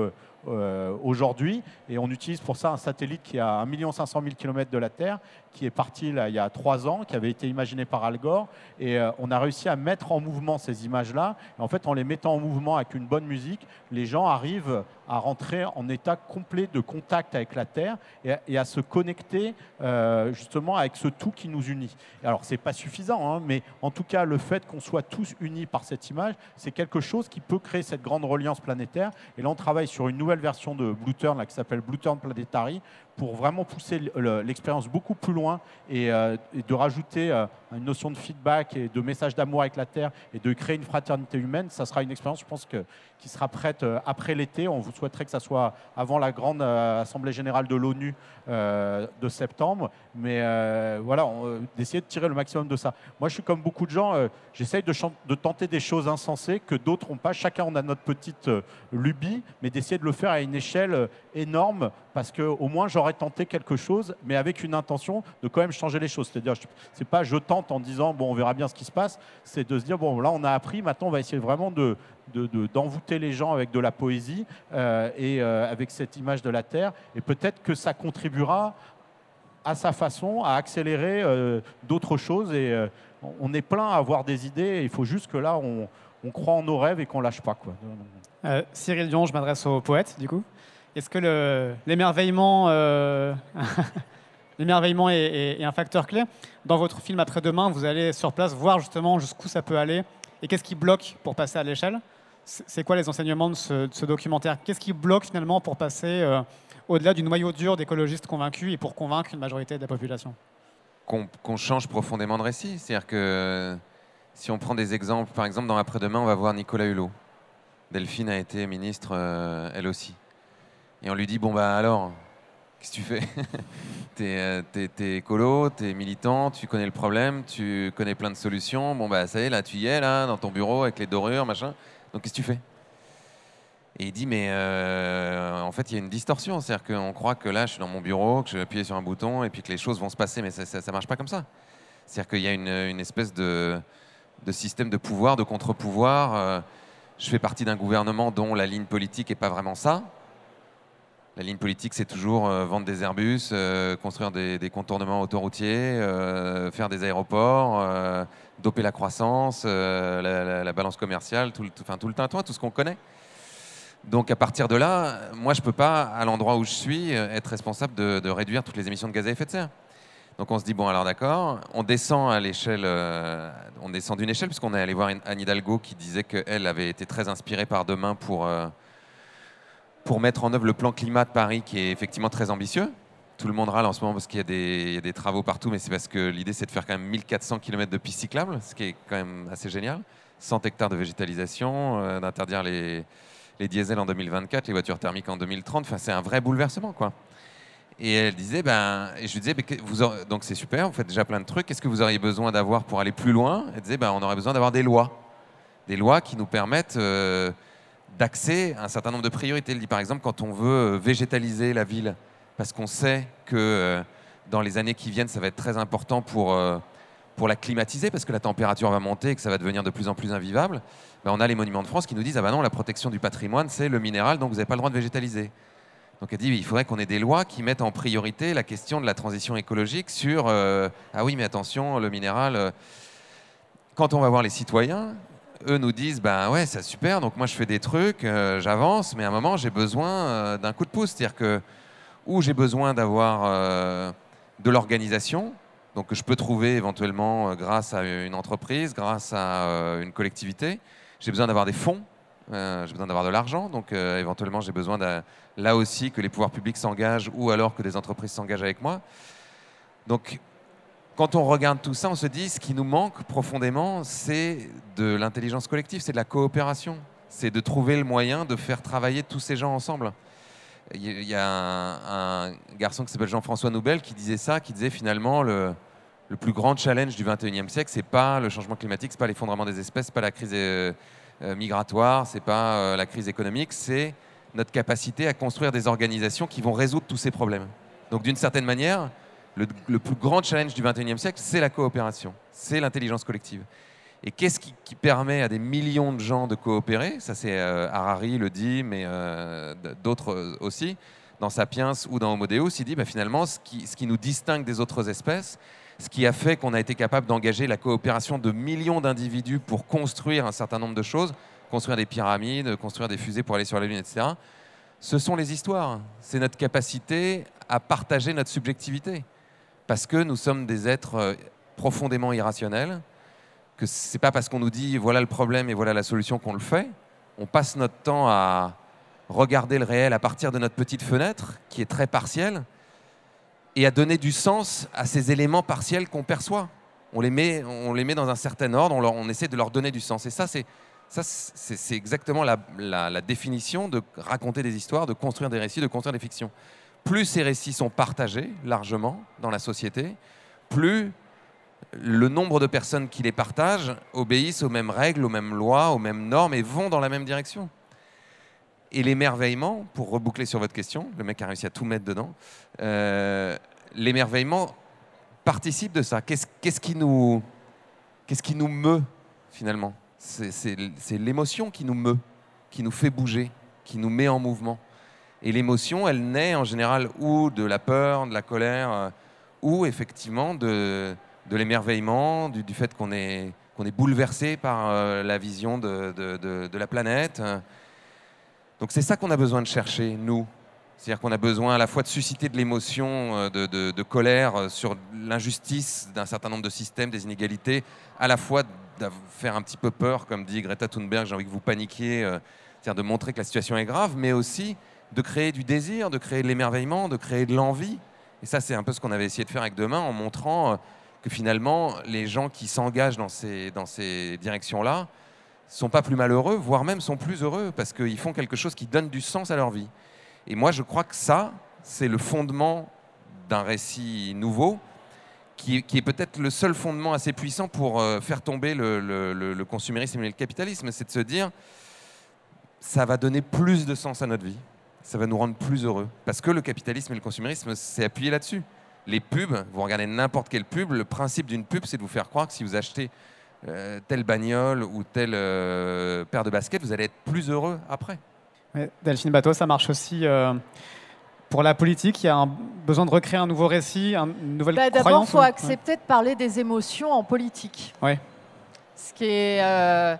aujourd'hui. Et on utilise pour ça un satellite qui a 1 500 000 km de la Terre, qui est parti il y a trois ans, qui avait été imaginé par Al Gore. Et euh, on a réussi à mettre en mouvement ces images-là. En fait, en les mettant en mouvement avec une bonne musique, les gens arrivent à rentrer en état complet de contact avec la Terre et, à se connecter euh, justement avec ce tout qui nous unit. Alors, c'est pas suffisant, hein, mais en tout cas, le fait qu'on soit tous unis par cette image, c'est quelque chose qui peut créer cette grande reliance planétaire. Et là, on travaille sur une nouvelle version de Blue Turn là, qui s'appelle Blue Turn Planetary pour vraiment pousser l'expérience beaucoup plus loin et, euh, de rajouter euh, une notion de feedback et de message d'amour avec la Terre et de créer une fraternité humaine. Ça sera une expérience, je pense, que, qui sera prête euh, après l'été. On vous souhaiterait que ça soit avant la grande Assemblée générale de l'ONU de septembre. Mais voilà, d'essayer de tirer le maximum de ça. Moi, je suis comme beaucoup de gens, j'essaye de, de, tenter des choses insensées que d'autres n'ont pas. Chacun, on a notre petite lubie, mais d'essayer de le faire à une échelle énorme parce qu'au moins j'aurais tenté quelque chose, mais avec une intention de quand même changer les choses. C'est-à-dire, c'est pas je tente en disant bon, on verra bien ce qui se passe, c'est de se dire bon, là on a appris, maintenant on va essayer vraiment de, d'envoûter les gens avec de la poésie euh, et euh, avec cette image de la Terre, et peut-être que ça contribuera à sa façon à accélérer euh, d'autres choses. Et on est plein à avoir des idées, il faut juste que là on, on croit en nos rêves et qu'on lâche pas. Quoi. Cyril Dion, je m'adresse au poète du coup. Est-ce que l'émerveillement l'émerveillement est, un facteur clé? Dans votre film Après-demain, vous allez sur place voir justement jusqu'où ça peut aller et qu'est-ce qui bloque pour passer à l'échelle? C'est quoi les enseignements de ce, documentaire? Qu'est-ce qui bloque finalement pour passer euh, au-delà du noyau dur d'écologistes convaincus et pour convaincre une majorité de la population? Qu'on change profondément de récit. C'est-à-dire que si on prend des exemples, par exemple dans Après-demain, on va voir Nicolas Hulot. Delphine a été ministre, euh, elle aussi. Et on lui dit, bon bah alors, qu'est-ce que tu fais? T'es euh, es, écolo, t'es militant, tu connais le problème, tu connais plein de solutions. Bon bah ça y est, là tu y es, là, dans ton bureau, avec les dorures, machin. Donc qu'est-ce que tu fais? Et il dit, mais euh, en fait, il y a une distorsion. C'est-à-dire qu'on croit que là, je suis dans mon bureau, que je vais appuyer sur un bouton et puis que les choses vont se passer, mais ça ne marche pas comme ça. C'est-à-dire qu'il y a une, espèce de, de, système de pouvoir, de contre-pouvoir. Euh, je fais partie d'un gouvernement dont la ligne politique n'est pas vraiment ça. La ligne politique, c'est toujours euh, vendre des Airbus, euh, construire des, contournements autoroutiers, euh, faire des aéroports, doper la croissance, la, balance commerciale, tout, enfin, tout le tintouin, tout ce qu'on connaît. Donc à partir de là, moi, je ne peux pas, à l'endroit où je suis, être responsable de, réduire toutes les émissions de gaz à effet de serre. Donc on se dit, bon, alors d'accord, on descend à l'échelle, on descend d'une échelle, puisqu'on est allé voir Anne Hidalgo qui disait qu'elle avait été très inspirée par Demain pour pour mettre en œuvre le plan climat de Paris qui est effectivement très ambitieux. Tout le monde râle en ce moment parce qu'il y, a des- travaux partout, mais c'est parce que l'idée c'est de faire quand même 1400 km de pistes cyclables, ce qui est quand même assez génial. 100 hectares de végétalisation, euh, d'interdire les, les diesels en 2024, les voitures thermiques en 2030. Enfin, c'est un vrai bouleversement, quoi. Et elle disait, ben, et je lui disais, ben, vous donc c'est super, vous faites déjà plein de trucs. Qu'est-ce que vous auriez besoin d'avoir pour aller plus loin? Elle disait, ben, on aurait besoin d'avoir des lois, des lois qui nous permettent euh, d'accès à un certain nombre de priorités. Elle dit, par exemple, quand on veut euh, végétaliser la ville, parce qu'on sait que euh, dans les années qui viennent, ça va être très important pour euh, pour la climatiser, parce que la température va monter et que ça va devenir de plus en plus invivable, ben, on a les monuments de France qui nous disent ah ben non, la protection du patrimoine, c'est le minéral, donc vous n'avez pas le droit de végétaliser. Donc elle dit il faudrait qu'on ait des lois qui mettent en priorité la question de la transition écologique sur ah oui mais attention le minéral. quand on va voir les citoyens, eux nous disent ben ouais c'est super donc moi je fais des trucs, euh, j'avance, mais à un moment j'ai besoin euh, d'un coup de pouce, c'est-à-dire que ou j'ai besoin d'avoir euh, de l'organisation, donc que je peux trouver éventuellement grâce à une entreprise, grâce à une collectivité. J'ai besoin d'avoir des fonds, j'ai besoin d'avoir de l'argent, donc éventuellement j'ai besoin là aussi que les pouvoirs publics s'engagent ou alors que des entreprises s'engagent avec moi. Donc quand on regarde tout ça, on se dit ce qui nous manque profondément, c'est de l'intelligence collective, c'est de la coopération, c'est de trouver le moyen de faire travailler tous ces gens ensemble. Il y a un, garçon qui s'appelle Jean-François Noubel qui disait ça, qui disait finalement le, le plus grand challenge du 21e siècle, c'est pas le changement climatique, c'est pas l'effondrement des espèces, c'est pas la crise euh, euh, migratoire, c'est pas euh, la crise économique, c'est notre capacité à construire des organisations qui vont résoudre tous ces problèmes. Donc d'une certaine manière, le, plus grand challenge du 21e siècle, c'est la coopération, c'est l'intelligence collective. Et qu'est-ce qui, permet à des millions de gens de coopérer? Ça, c'est euh, Harari le dit, mais euh, d'autres euh, aussi. Dans Sapiens ou dans Homo Deus, il dit bah, finalement ce qui nous distingue des autres espèces, ce qui a fait qu'on a été capable d'engager la coopération de millions d'individus pour construire un certain nombre de choses, construire des pyramides, construire des fusées pour aller sur la Lune, etc. Ce sont les histoires. C'est notre capacité à partager notre subjectivité. Parce que nous sommes des êtres euh, profondément irrationnels, que c'est pas parce qu'on nous dit voilà le problème et voilà la solution qu'on le fait. On passe notre temps à regarder le réel à partir de notre petite fenêtre, qui est très partielle, et à donner du sens à ces éléments partiels qu'on perçoit. On les, met, on les met dans un certain ordre, on, essaie de leur donner du sens. Et ça, c'est ça, c'est exactement la définition de raconter des histoires, de construire des récits, de construire des fictions. Plus ces récits sont partagés largement dans la société, plus le nombre de personnes qui les partagent obéissent aux mêmes règles, aux mêmes lois, aux mêmes normes et vont dans la même direction. Et l'émerveillement, pour reboucler sur votre question, le mec a réussi à tout mettre dedans, euh, l'émerveillement participe de ça. Qu'est-ce qui, nous, qui nous meut finalement? C'est l'émotion qui nous meut, qui nous fait bouger, qui nous met en mouvement. Et l'émotion, elle naît en général ou de la peur, de la colère, euh, ou effectivement de, de l'émerveillement, du, fait qu'on est, qu'on est bouleversé par euh, la vision de, de- la planète. Donc c'est ça qu'on a besoin de chercher, nous. C'est-à-dire qu'on a besoin à la fois de susciter de l'émotion, euh, de, colère sur l'injustice d'un certain nombre de systèmes, des inégalités, à la fois de faire un petit peu peur, comme dit Greta Thunberg, j'ai envie que vous paniquiez, c'est-à-dire de montrer que la situation est grave, mais aussi de créer du désir, de créer de l'émerveillement, de créer de l'envie. Et ça, c'est un peu ce qu'on avait essayé de faire avec Demain en montrant euh, que finalement, les gens qui s'engagent dans ces, directions-là sont pas plus malheureux, voire même sont plus heureux, parce qu'ils font quelque chose qui donne du sens à leur vie. Et moi, je crois que ça, c'est le fondement d'un récit nouveau, qui, est peut-être le seul fondement assez puissant pour euh, faire tomber le- le consumérisme et le capitalisme, c'est de se dire, ça va donner plus de sens à notre vie, ça va nous rendre plus heureux. Parce que le capitalisme et le consumérisme, c'est appuyé là-dessus. Les pubs, vous regardez n'importe quelle pub, le principe d'une pub, c'est de vous faire croire que si vous achetez euh, telle bagnole ou telle euh, paire de baskets, vous allez être plus heureux après. Mais Delphine Bateau, ça marche aussi euh, pour la politique. Il y a un besoin de recréer un nouveau récit, un- une nouvelle Bah, D'abord, il faut ouais. accepter de parler des émotions en politique. Ouais. Ce qui est. euh,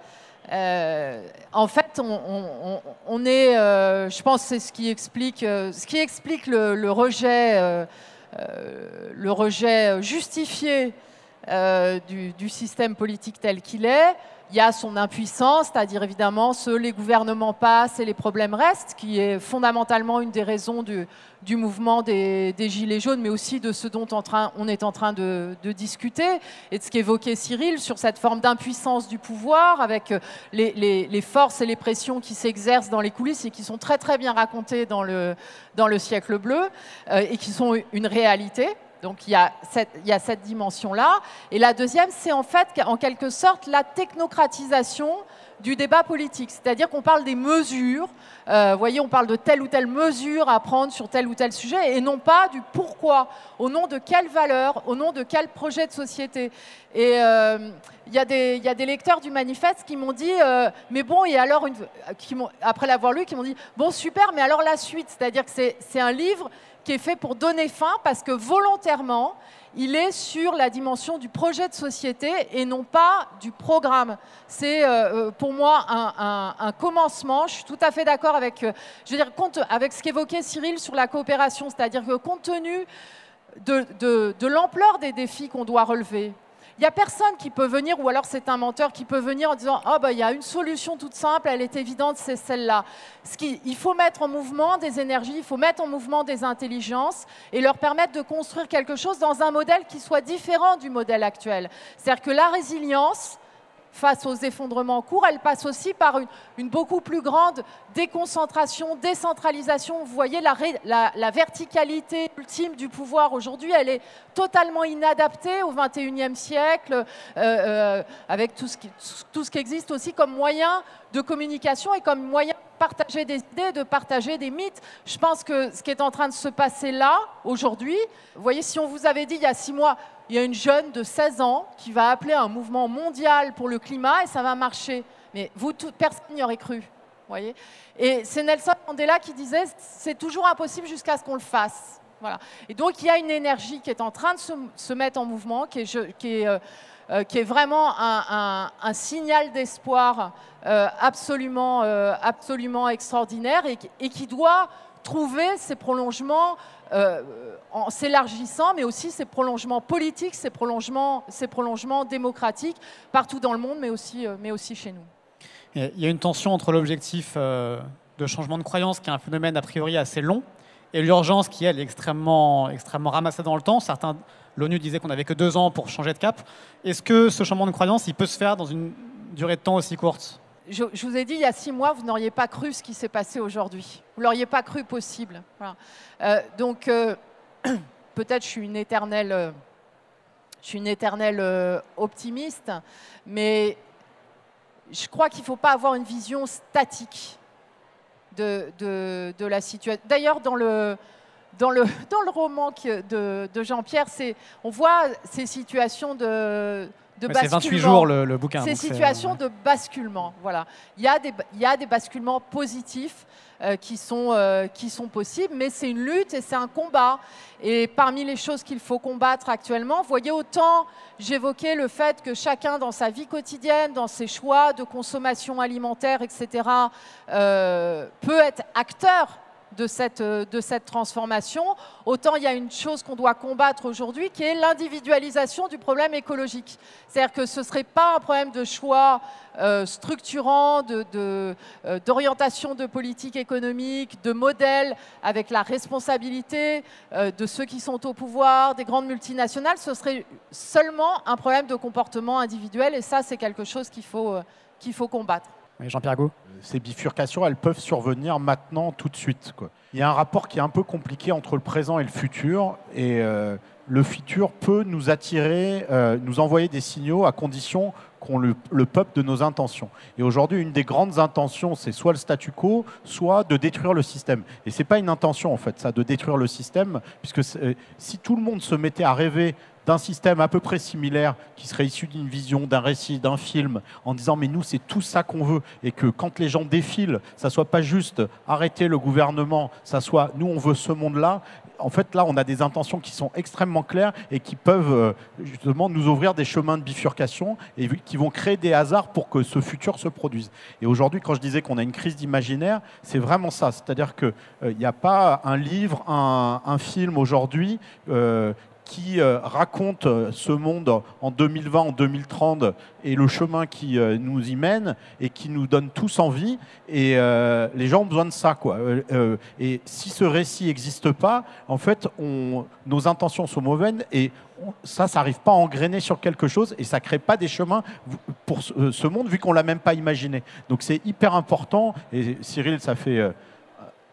euh, en fait, on, est. euh, je pense c'est ce qui explique, euh, le, rejet, le rejet justifié du système politique tel qu'il est. il y a son impuissance, c'est-à-dire évidemment ce les gouvernements passent et les problèmes restent, qui est fondamentalement une des raisons du, mouvement des, Gilets jaunes, mais aussi de ce dont on est en train de, discuter, et de ce qu'évoquait Cyril sur cette forme d'impuissance du pouvoir, avec euh, les, forces et les pressions qui s'exercent dans les coulisses et qui sont très très bien racontées dans le, dans le siècle bleu, euh, et qui sont une réalité. Donc il y a cette, dimension-là. Et la deuxième, c'est en fait, en quelque sorte, la technocratisation du débat politique. C'est-à-dire qu'on parle des mesures, euh, voyez, on parle de telle ou telle mesure à prendre sur tel ou tel sujet, et non pas du pourquoi, au nom de quelle valeur, au nom de quel projet de société? Et euh, il y, a des lecteurs du manifeste qui m'ont dit, euh, mais bon, et alors, après l'avoir lu, qui m'ont dit, bon, super, mais alors la suite, c'est-à-dire que c'est un livre qui est fait pour donner fin parce que volontairement, il est sur la dimension du projet de société et non pas du programme. C'est euh, euh, pour moi un, commencement. Je suis tout à fait d'accord avec, euh, avec ce qu'évoquait Cyril sur la coopération, c'est-à-dire que compte tenu de l'ampleur des défis qu'on doit relever, il n'y a personne qui peut venir, ou alors c'est un menteur qui peut venir en disant oh, bah, il y a une solution toute simple, elle est évidente, c'est celle-là. Il faut mettre en mouvement des énergies, il faut mettre en mouvement des intelligences et leur permettre de construire quelque chose dans un modèle qui soit différent du modèle actuel. C'est-à-dire que la résilience, face aux effondrements en cours, elle passe aussi par une, beaucoup plus grande déconcentration, décentralisation. Vous voyez, la, verticalité ultime du pouvoir aujourd'hui, elle est totalement inadaptée au XXIe siècle, euh, euh, avec tout ce, qui, tout ce qui existe aussi comme moyen de communication et comme moyen de partager des idées, de partager des mythes. Je pense que ce qui est en train de se passer là, aujourd'hui, vous voyez, si on vous avait dit il y a six mois, il y a une jeune de 16 ans qui va appeler un mouvement mondial pour le climat et ça va marcher. Mais vous, personne n'y aurait cru. Voyez et c'est Nelson Mandela qui disait c'est toujours impossible jusqu'à ce qu'on le fasse. Voilà. Et donc il y a une énergie qui est en train de se, mettre en mouvement, qui est, euh, euh, vraiment un, signal d'espoir euh, absolument, absolument extraordinaire et, qui doit trouver ses prolongements euh, en s'élargissant, mais aussi ses prolongements politiques, ses prolongements, ses prolongements démocratiques partout dans le monde, mais aussi, euh, mais aussi chez nous. Il y a une tension entre l'objectif euh, de changement de croyance, qui est un phénomène a priori assez long, et l'urgence qui, elle, est extrêmement, extrêmement ramassée dans le temps. Certains, l'ONU disait qu'on n'avait que deux ans pour changer de cap. Est-ce que ce changement de croyance, il peut se faire dans une durée de temps aussi courte? Je, vous ai dit, il y a six mois, vous n'auriez pas cru ce qui s'est passé aujourd'hui. Vous l'auriez pas cru possible. Euh, donc, euh, peut-être je suis une éternelle, euh, je suis une éternelle optimiste, mais je crois qu'il ne faut pas avoir une vision statique de, la situation. D'ailleurs, dans le, roman de Jean-Pierre, on voit ces situations de de C'est 28 jours le, bouquin. Ces situations de basculement, voilà. Il y a des, il y a des basculements positifs euh, qui, sont, euh, qui sont possibles, mais c'est une lutte et c'est un combat. Et parmi les choses qu'il faut combattre actuellement, vous voyez, autant j'évoquais le fait que chacun dans sa vie quotidienne, dans ses choix de consommation alimentaire, etc., euh, peut être acteur de cette, euh, de cette transformation, autant il y a une chose qu'on doit combattre aujourd'hui qui est l'individualisation du problème écologique. C'est-à-dire que ce ne serait pas un problème de choix euh, structurant, d'orientation de, de, politique économique, de modèle avec la responsabilité euh, de ceux qui sont au pouvoir, des grandes multinationales, ce serait seulement un problème de comportement individuel et ça c'est quelque chose qu'il faut, qu'il faut combattre. Jean-Pierre Gaud Ces bifurcations, elles peuvent survenir maintenant, tout de suite. Il y a un rapport qui est un peu compliqué entre le présent et le futur. Et euh, le futur peut nous attirer, euh, nous envoyer des signaux à condition qu'on le, le, peuple de nos intentions. Et aujourd'hui, une des grandes intentions, c'est soit le statu quo, soit de détruire le système. Et ce n'est pas une intention, en fait, ça, de détruire le système, puisque euh, si tout le monde se mettait à rêver d'un système à peu près similaire qui serait issu d'une vision, d'un récit, d'un film, en disant mais nous c'est tout ça qu'on veut et que quand les gens défilent, ça soit pas juste arrêter le gouvernement, ça soit nous on veut ce monde-là. En fait, là, on a des intentions qui sont extrêmement claires et qui peuvent euh, justement nous ouvrir des chemins de bifurcation et qui vont créer des hasards pour que ce futur se produise. Et aujourd'hui, quand je disais qu'on a une crise d'imaginaire, c'est vraiment ça. C'est-à-dire qu'il n'y a pas un livre, un, film aujourd'hui euh, qui euh, raconte euh, ce monde en 2020, en 2030 et le chemin qui euh, nous y mène et qui nous donne tous envie. Et les gens ont besoin de ça. Quoi. et si ce récit n'existe pas, en fait, nos intentions sont mauvaises et ça, ça n'arrive pas à engrainer sur quelque chose et ça ne crée pas des chemins pour ce monde vu qu'on ne l'a même pas imaginé. Donc c'est hyper important. Et Cyril, ça fait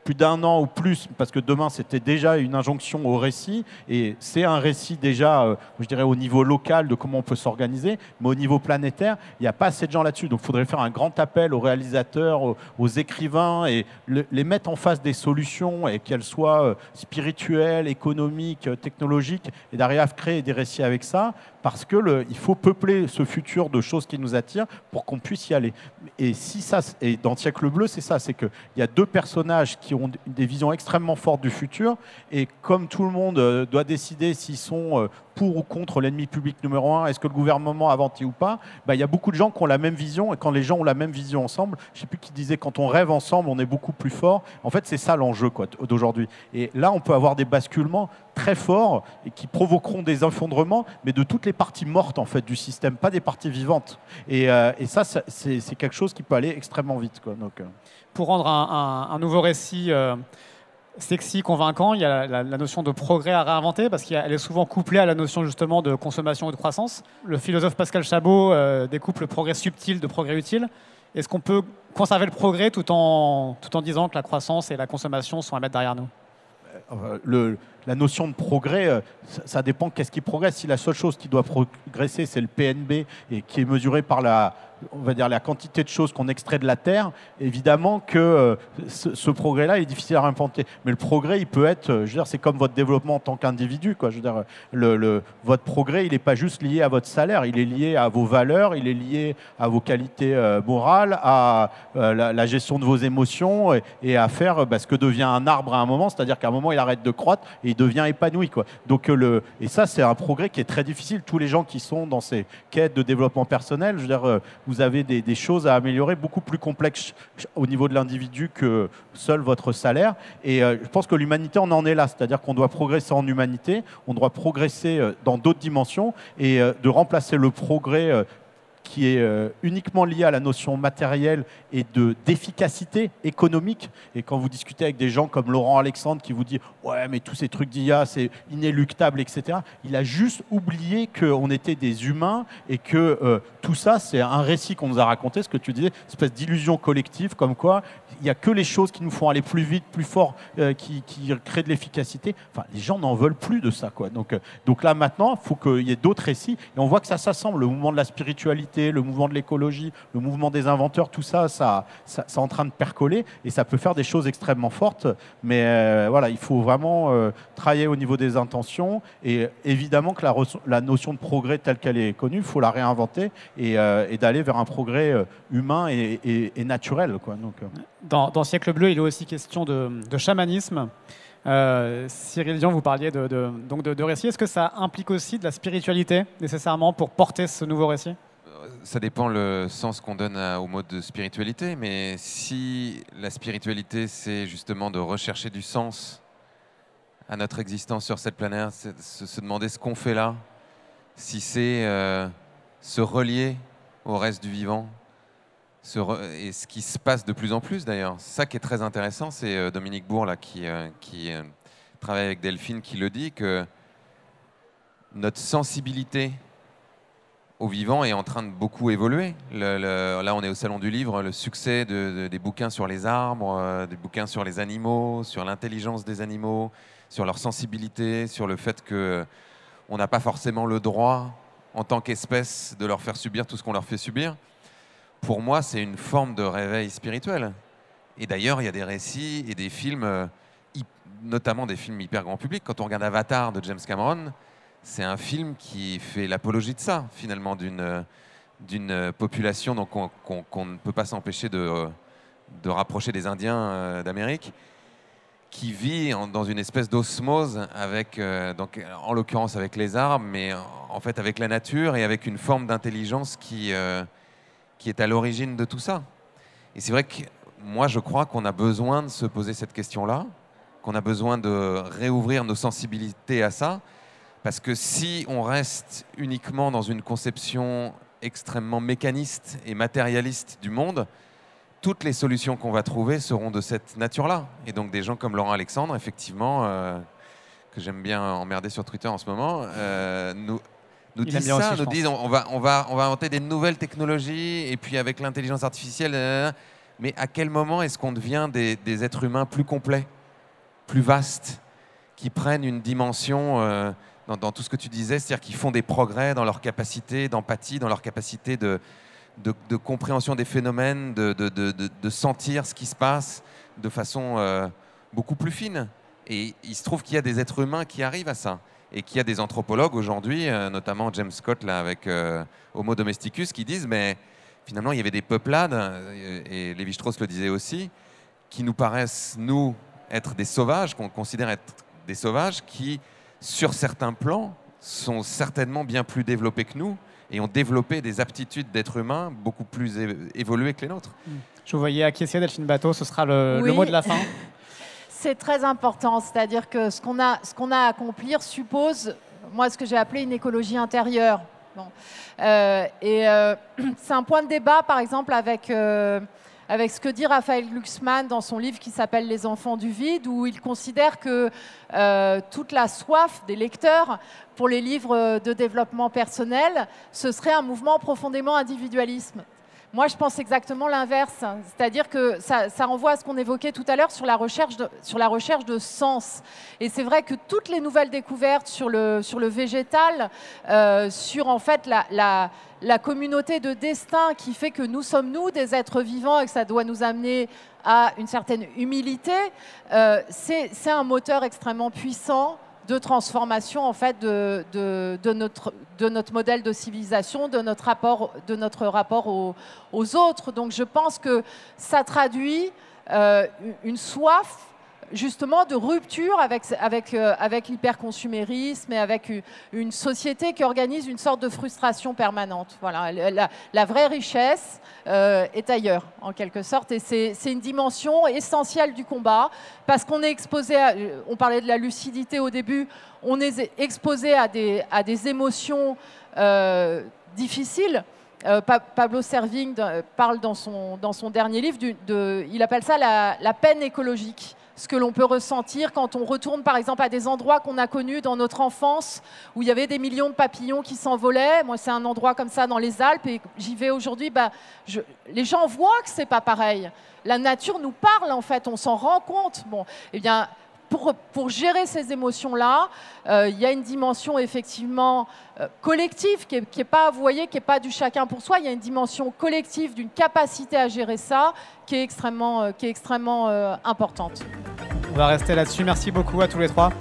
plus d'un an ou plus, parce que demain c'était déjà une injonction au récit, et c'est un récit déjà, euh, je dirais, au niveau local de comment on peut s'organiser, mais au niveau planétaire, il n'y a pas assez de gens là-dessus. Donc il faudrait faire un grand appel aux réalisateurs, aux, écrivains, et les mettre en face des solutions, et qu'elles soient euh, spirituelles, économiques, technologiques, et d'arriver à créer des récits avec ça, parce que il faut peupler ce futur de choses qui nous attirent pour qu'on puisse y aller. Et si ça, et dans Siècle Bleu, c'est ça, c'est qu'il y a deux personnages qui ont des visions extrêmement fortes du futur, et comme tout le monde euh, doit décider s'ils sont euh, pour ou contre l'ennemi public numéro un, est-ce que le gouvernement a menti ou pas, bah, il y a beaucoup de gens qui ont la même vision, et quand les gens ont la même vision ensemble, je sais plus qui disait, quand on rêve ensemble, on est beaucoup plus fort. En fait, c'est ça l'enjeu d'aujourd'hui. Et là, on peut avoir des basculements très forts et qui provoqueront des effondrements, mais de toutes les parties mortes en fait du système, pas des parties vivantes. Et, euh, ça, c'est quelque chose qui peut aller extrêmement vite. Quoi. Donc, euh. Pour rendre un, nouveau récit euh, sexy, convaincant, il y a la, notion de progrès à réinventer parce qu'elle est souvent couplée à la notion justement de consommation et de croissance. Le philosophe Pascal Chabot découpe le progrès subtil de progrès utile. Est-ce qu'on peut conserver le progrès tout en, tout en disant que la croissance et la consommation sont à mettre derrière nous? Le, la notion de progrès, euh, ça, dépend qu'est-ce qui progresse. Si la seule chose qui doit progresser, c'est le PNB et qui est mesuré par la, on va dire, la quantité de choses qu'on extrait de la Terre, évidemment que euh, ce, progrès-là est difficile à réinventer. Mais le progrès, il peut être, euh, je veux dire, c'est comme votre développement en tant qu'individu. Quoi. Je veux dire, votre progrès, il n'est pas juste lié à votre salaire, il est lié à vos valeurs, il est lié à vos qualités morales, à la, gestion de vos émotions et, à faire bah, ce que devient un arbre à un moment, c'est-à-dire qu'à un moment, il arrête de croître et il devient épanoui. Quoi. Donc, euh, le, et ça, c'est un progrès qui est très difficile. Tous les gens qui sont dans ces quêtes de développement personnel, je veux dire, euh, vous avez des, choses à améliorer beaucoup plus complexes au niveau de l'individu que seul votre salaire. Et euh, je pense que l'humanité, on en est là. C'est-à-dire qu'on doit progresser en humanité, on doit progresser dans d'autres dimensions et de remplacer le progrès qui est euh, uniquement lié à la notion matérielle et de d'efficacité économique. Et quand vous discutez avec des gens comme Laurent Alexandre qui vous dit ouais mais tous ces trucs d'IA c'est inéluctable etc. Il a juste oublié qu'on était des humains et que euh, tout ça c'est un récit qu'on nous a raconté, ce que tu disais, espèce d'illusion collective comme quoi il n'y a que les choses qui nous font aller plus vite, plus fort, euh, qui, qui, créent de l'efficacité. Enfin, les gens n'en veulent plus de ça. Quoi. Donc, donc là maintenant, il faut qu'il y ait d'autres récits. Et on voit que ça s'assemble. Le mouvement de la spiritualité, le mouvement de l'écologie, le mouvement des inventeurs, tout ça, ça, ça, c'est en train de percoler et ça peut faire des choses extrêmement fortes. Mais euh, voilà, il faut vraiment euh, travailler au niveau des intentions et évidemment que la, notion de progrès telle qu'elle est connue, il faut la réinventer et, euh, et d'aller vers un progrès humain et, naturel. Quoi. Donc, dans, dans, Siècle bleu, il est aussi question de, chamanisme. Cyril Dion, vous parliez de, de donc de, de récit. Est-ce que ça implique aussi de la spiritualité nécessairement pour porter ce nouveau récit? Ça dépend le sens qu'on donne au mot de spiritualité, mais si la spiritualité, c'est justement de rechercher du sens à notre existence sur cette planète, se, se demander ce qu'on fait là, si c'est euh, se relier au reste du vivant, et ce qui se passe de plus en plus d'ailleurs. Ça qui est très intéressant, c'est euh, Dominique Bourg là, qui, euh, qui travaille avec Delphine qui le dit, que notre sensibilité au vivant est en train de beaucoup évoluer. là, on est au Salon du Livre, le succès des bouquins sur les arbres, euh, des bouquins sur les animaux, sur l'intelligence des animaux, sur leur sensibilité, sur le fait que on n'a pas forcément le droit, en tant qu'espèce, de leur faire subir tout ce qu'on leur fait subir. Pour moi, c'est une forme de réveil spirituel. Et d'ailleurs, il y a des récits et des films, euh, notamment des films hyper grand public. Quand on regarde Avatar de James Cameron, c'est un film qui fait l'apologie de ça, finalement, d'une population qu'on ne peut pas s'empêcher de, de, rapprocher des Indiens euh, d'Amérique, qui vit dans une espèce d'osmose euh, en l'occurrence avec les arbres, mais en fait avec la nature et avec une forme d'intelligence qui, euh, qui est à l'origine de tout ça. Et c'est vrai que moi, je crois qu'on a besoin de se poser cette question-là, qu'on a besoin de réouvrir nos sensibilités à ça, Parce que si on reste uniquement dans une conception extrêmement mécaniste et matérialiste du monde, toutes les solutions qu'on va trouver seront de cette nature-là. Et donc des gens comme Laurent Alexandre, effectivement, euh, que j'aime bien emmerder sur Twitter en ce moment, euh, nous, nous disent ça, nous disent on, va, on, va, on va inventer des nouvelles technologies, et puis avec l'intelligence artificielle, euh, mais à quel moment est-ce qu'on devient des, des, êtres humains plus complets, plus vastes, qui prennent une dimension dans, tout ce que tu disais, c'est-à-dire qu'ils font des progrès dans leur capacité d'empathie, dans leur capacité de, compréhension des phénomènes, de, de, sentir ce qui se passe de façon euh, beaucoup plus fine. Et il se trouve qu'il y a des êtres humains qui arrivent à ça. Et qu'il y a des anthropologues aujourd'hui, euh, notamment James Scott là, avec euh, Homo domesticus, qui disent mais finalement il y avait des peuplades, et Lévi-Strauss le disait aussi, qui nous paraissent, nous, être des sauvages, qu'on considère être des sauvages, qui, sur certains plans, sont certainement bien plus développés que nous, et ont développé des aptitudes d'être humain beaucoup plus évoluées que les nôtres. Hmm. Je vous voyais acquiescer, Delphine Bateau, ce sera le, mot de la fin. C'est très important, c'est-à-dire que ce qu'on a, ce qu'on a à accomplir suppose, moi, ce que j'ai appelé une écologie intérieure. Bon. Euh, et euh, c'est un point de débat, par exemple, avec... Euh, avec ce que dit Raphaël Glucksmann dans son livre qui s'appelle Les enfants du vide, où il considère que euh, toute la soif des lecteurs pour les livres de développement personnel, ce serait un mouvement profondément individualiste. Moi, je pense exactement l'inverse. C'est-à-dire que ça, renvoie à ce qu'on évoquait tout à l'heure sur, la recherche de, sens. Et c'est vrai que toutes les nouvelles découvertes sur le, végétal, euh, sur en fait la, communauté de destin qui fait que nous sommes nous des êtres vivants et que ça doit nous amener à une certaine humilité, euh, c'est un moteur extrêmement puissant de transformation en fait de, de, notre, de notre modèle de civilisation, de notre rapport, de notre rapport aux, autres. Donc je pense que ça traduit euh, une soif justement de rupture avec, avec, euh, avec l'hyperconsumérisme et avec une, société qui organise une sorte de frustration permanente. Voilà, la, vraie richesse euh, est ailleurs, en quelque sorte, et c'est une dimension essentielle du combat, parce qu'on est exposé, à, on parlait de la lucidité au début, on est exposé à des, émotions euh, difficiles. Pablo Servigne parle dans son, dernier livre, de, il appelle ça la peine écologique ce que l'on peut ressentir quand on retourne par exemple à des endroits qu'on a connus dans notre enfance, où il y avait des millions de papillons qui s'envolaient. Moi, c'est un endroit comme ça dans les Alpes, et j'y vais aujourd'hui, bah, les gens voient que c'est pas pareil. La nature nous parle, en fait, on s'en rend compte. Bon, eh bien, pour, gérer ces émotions-là, euh, il y a une dimension effectivement euh, collective qui n'est pas, vous voyez, qui n'est pas du chacun pour soi. Il y a une dimension collective d'une capacité à gérer ça qui est extrêmement, euh, qui est extrêmement importante. On va rester là-dessus. Merci beaucoup à tous les trois.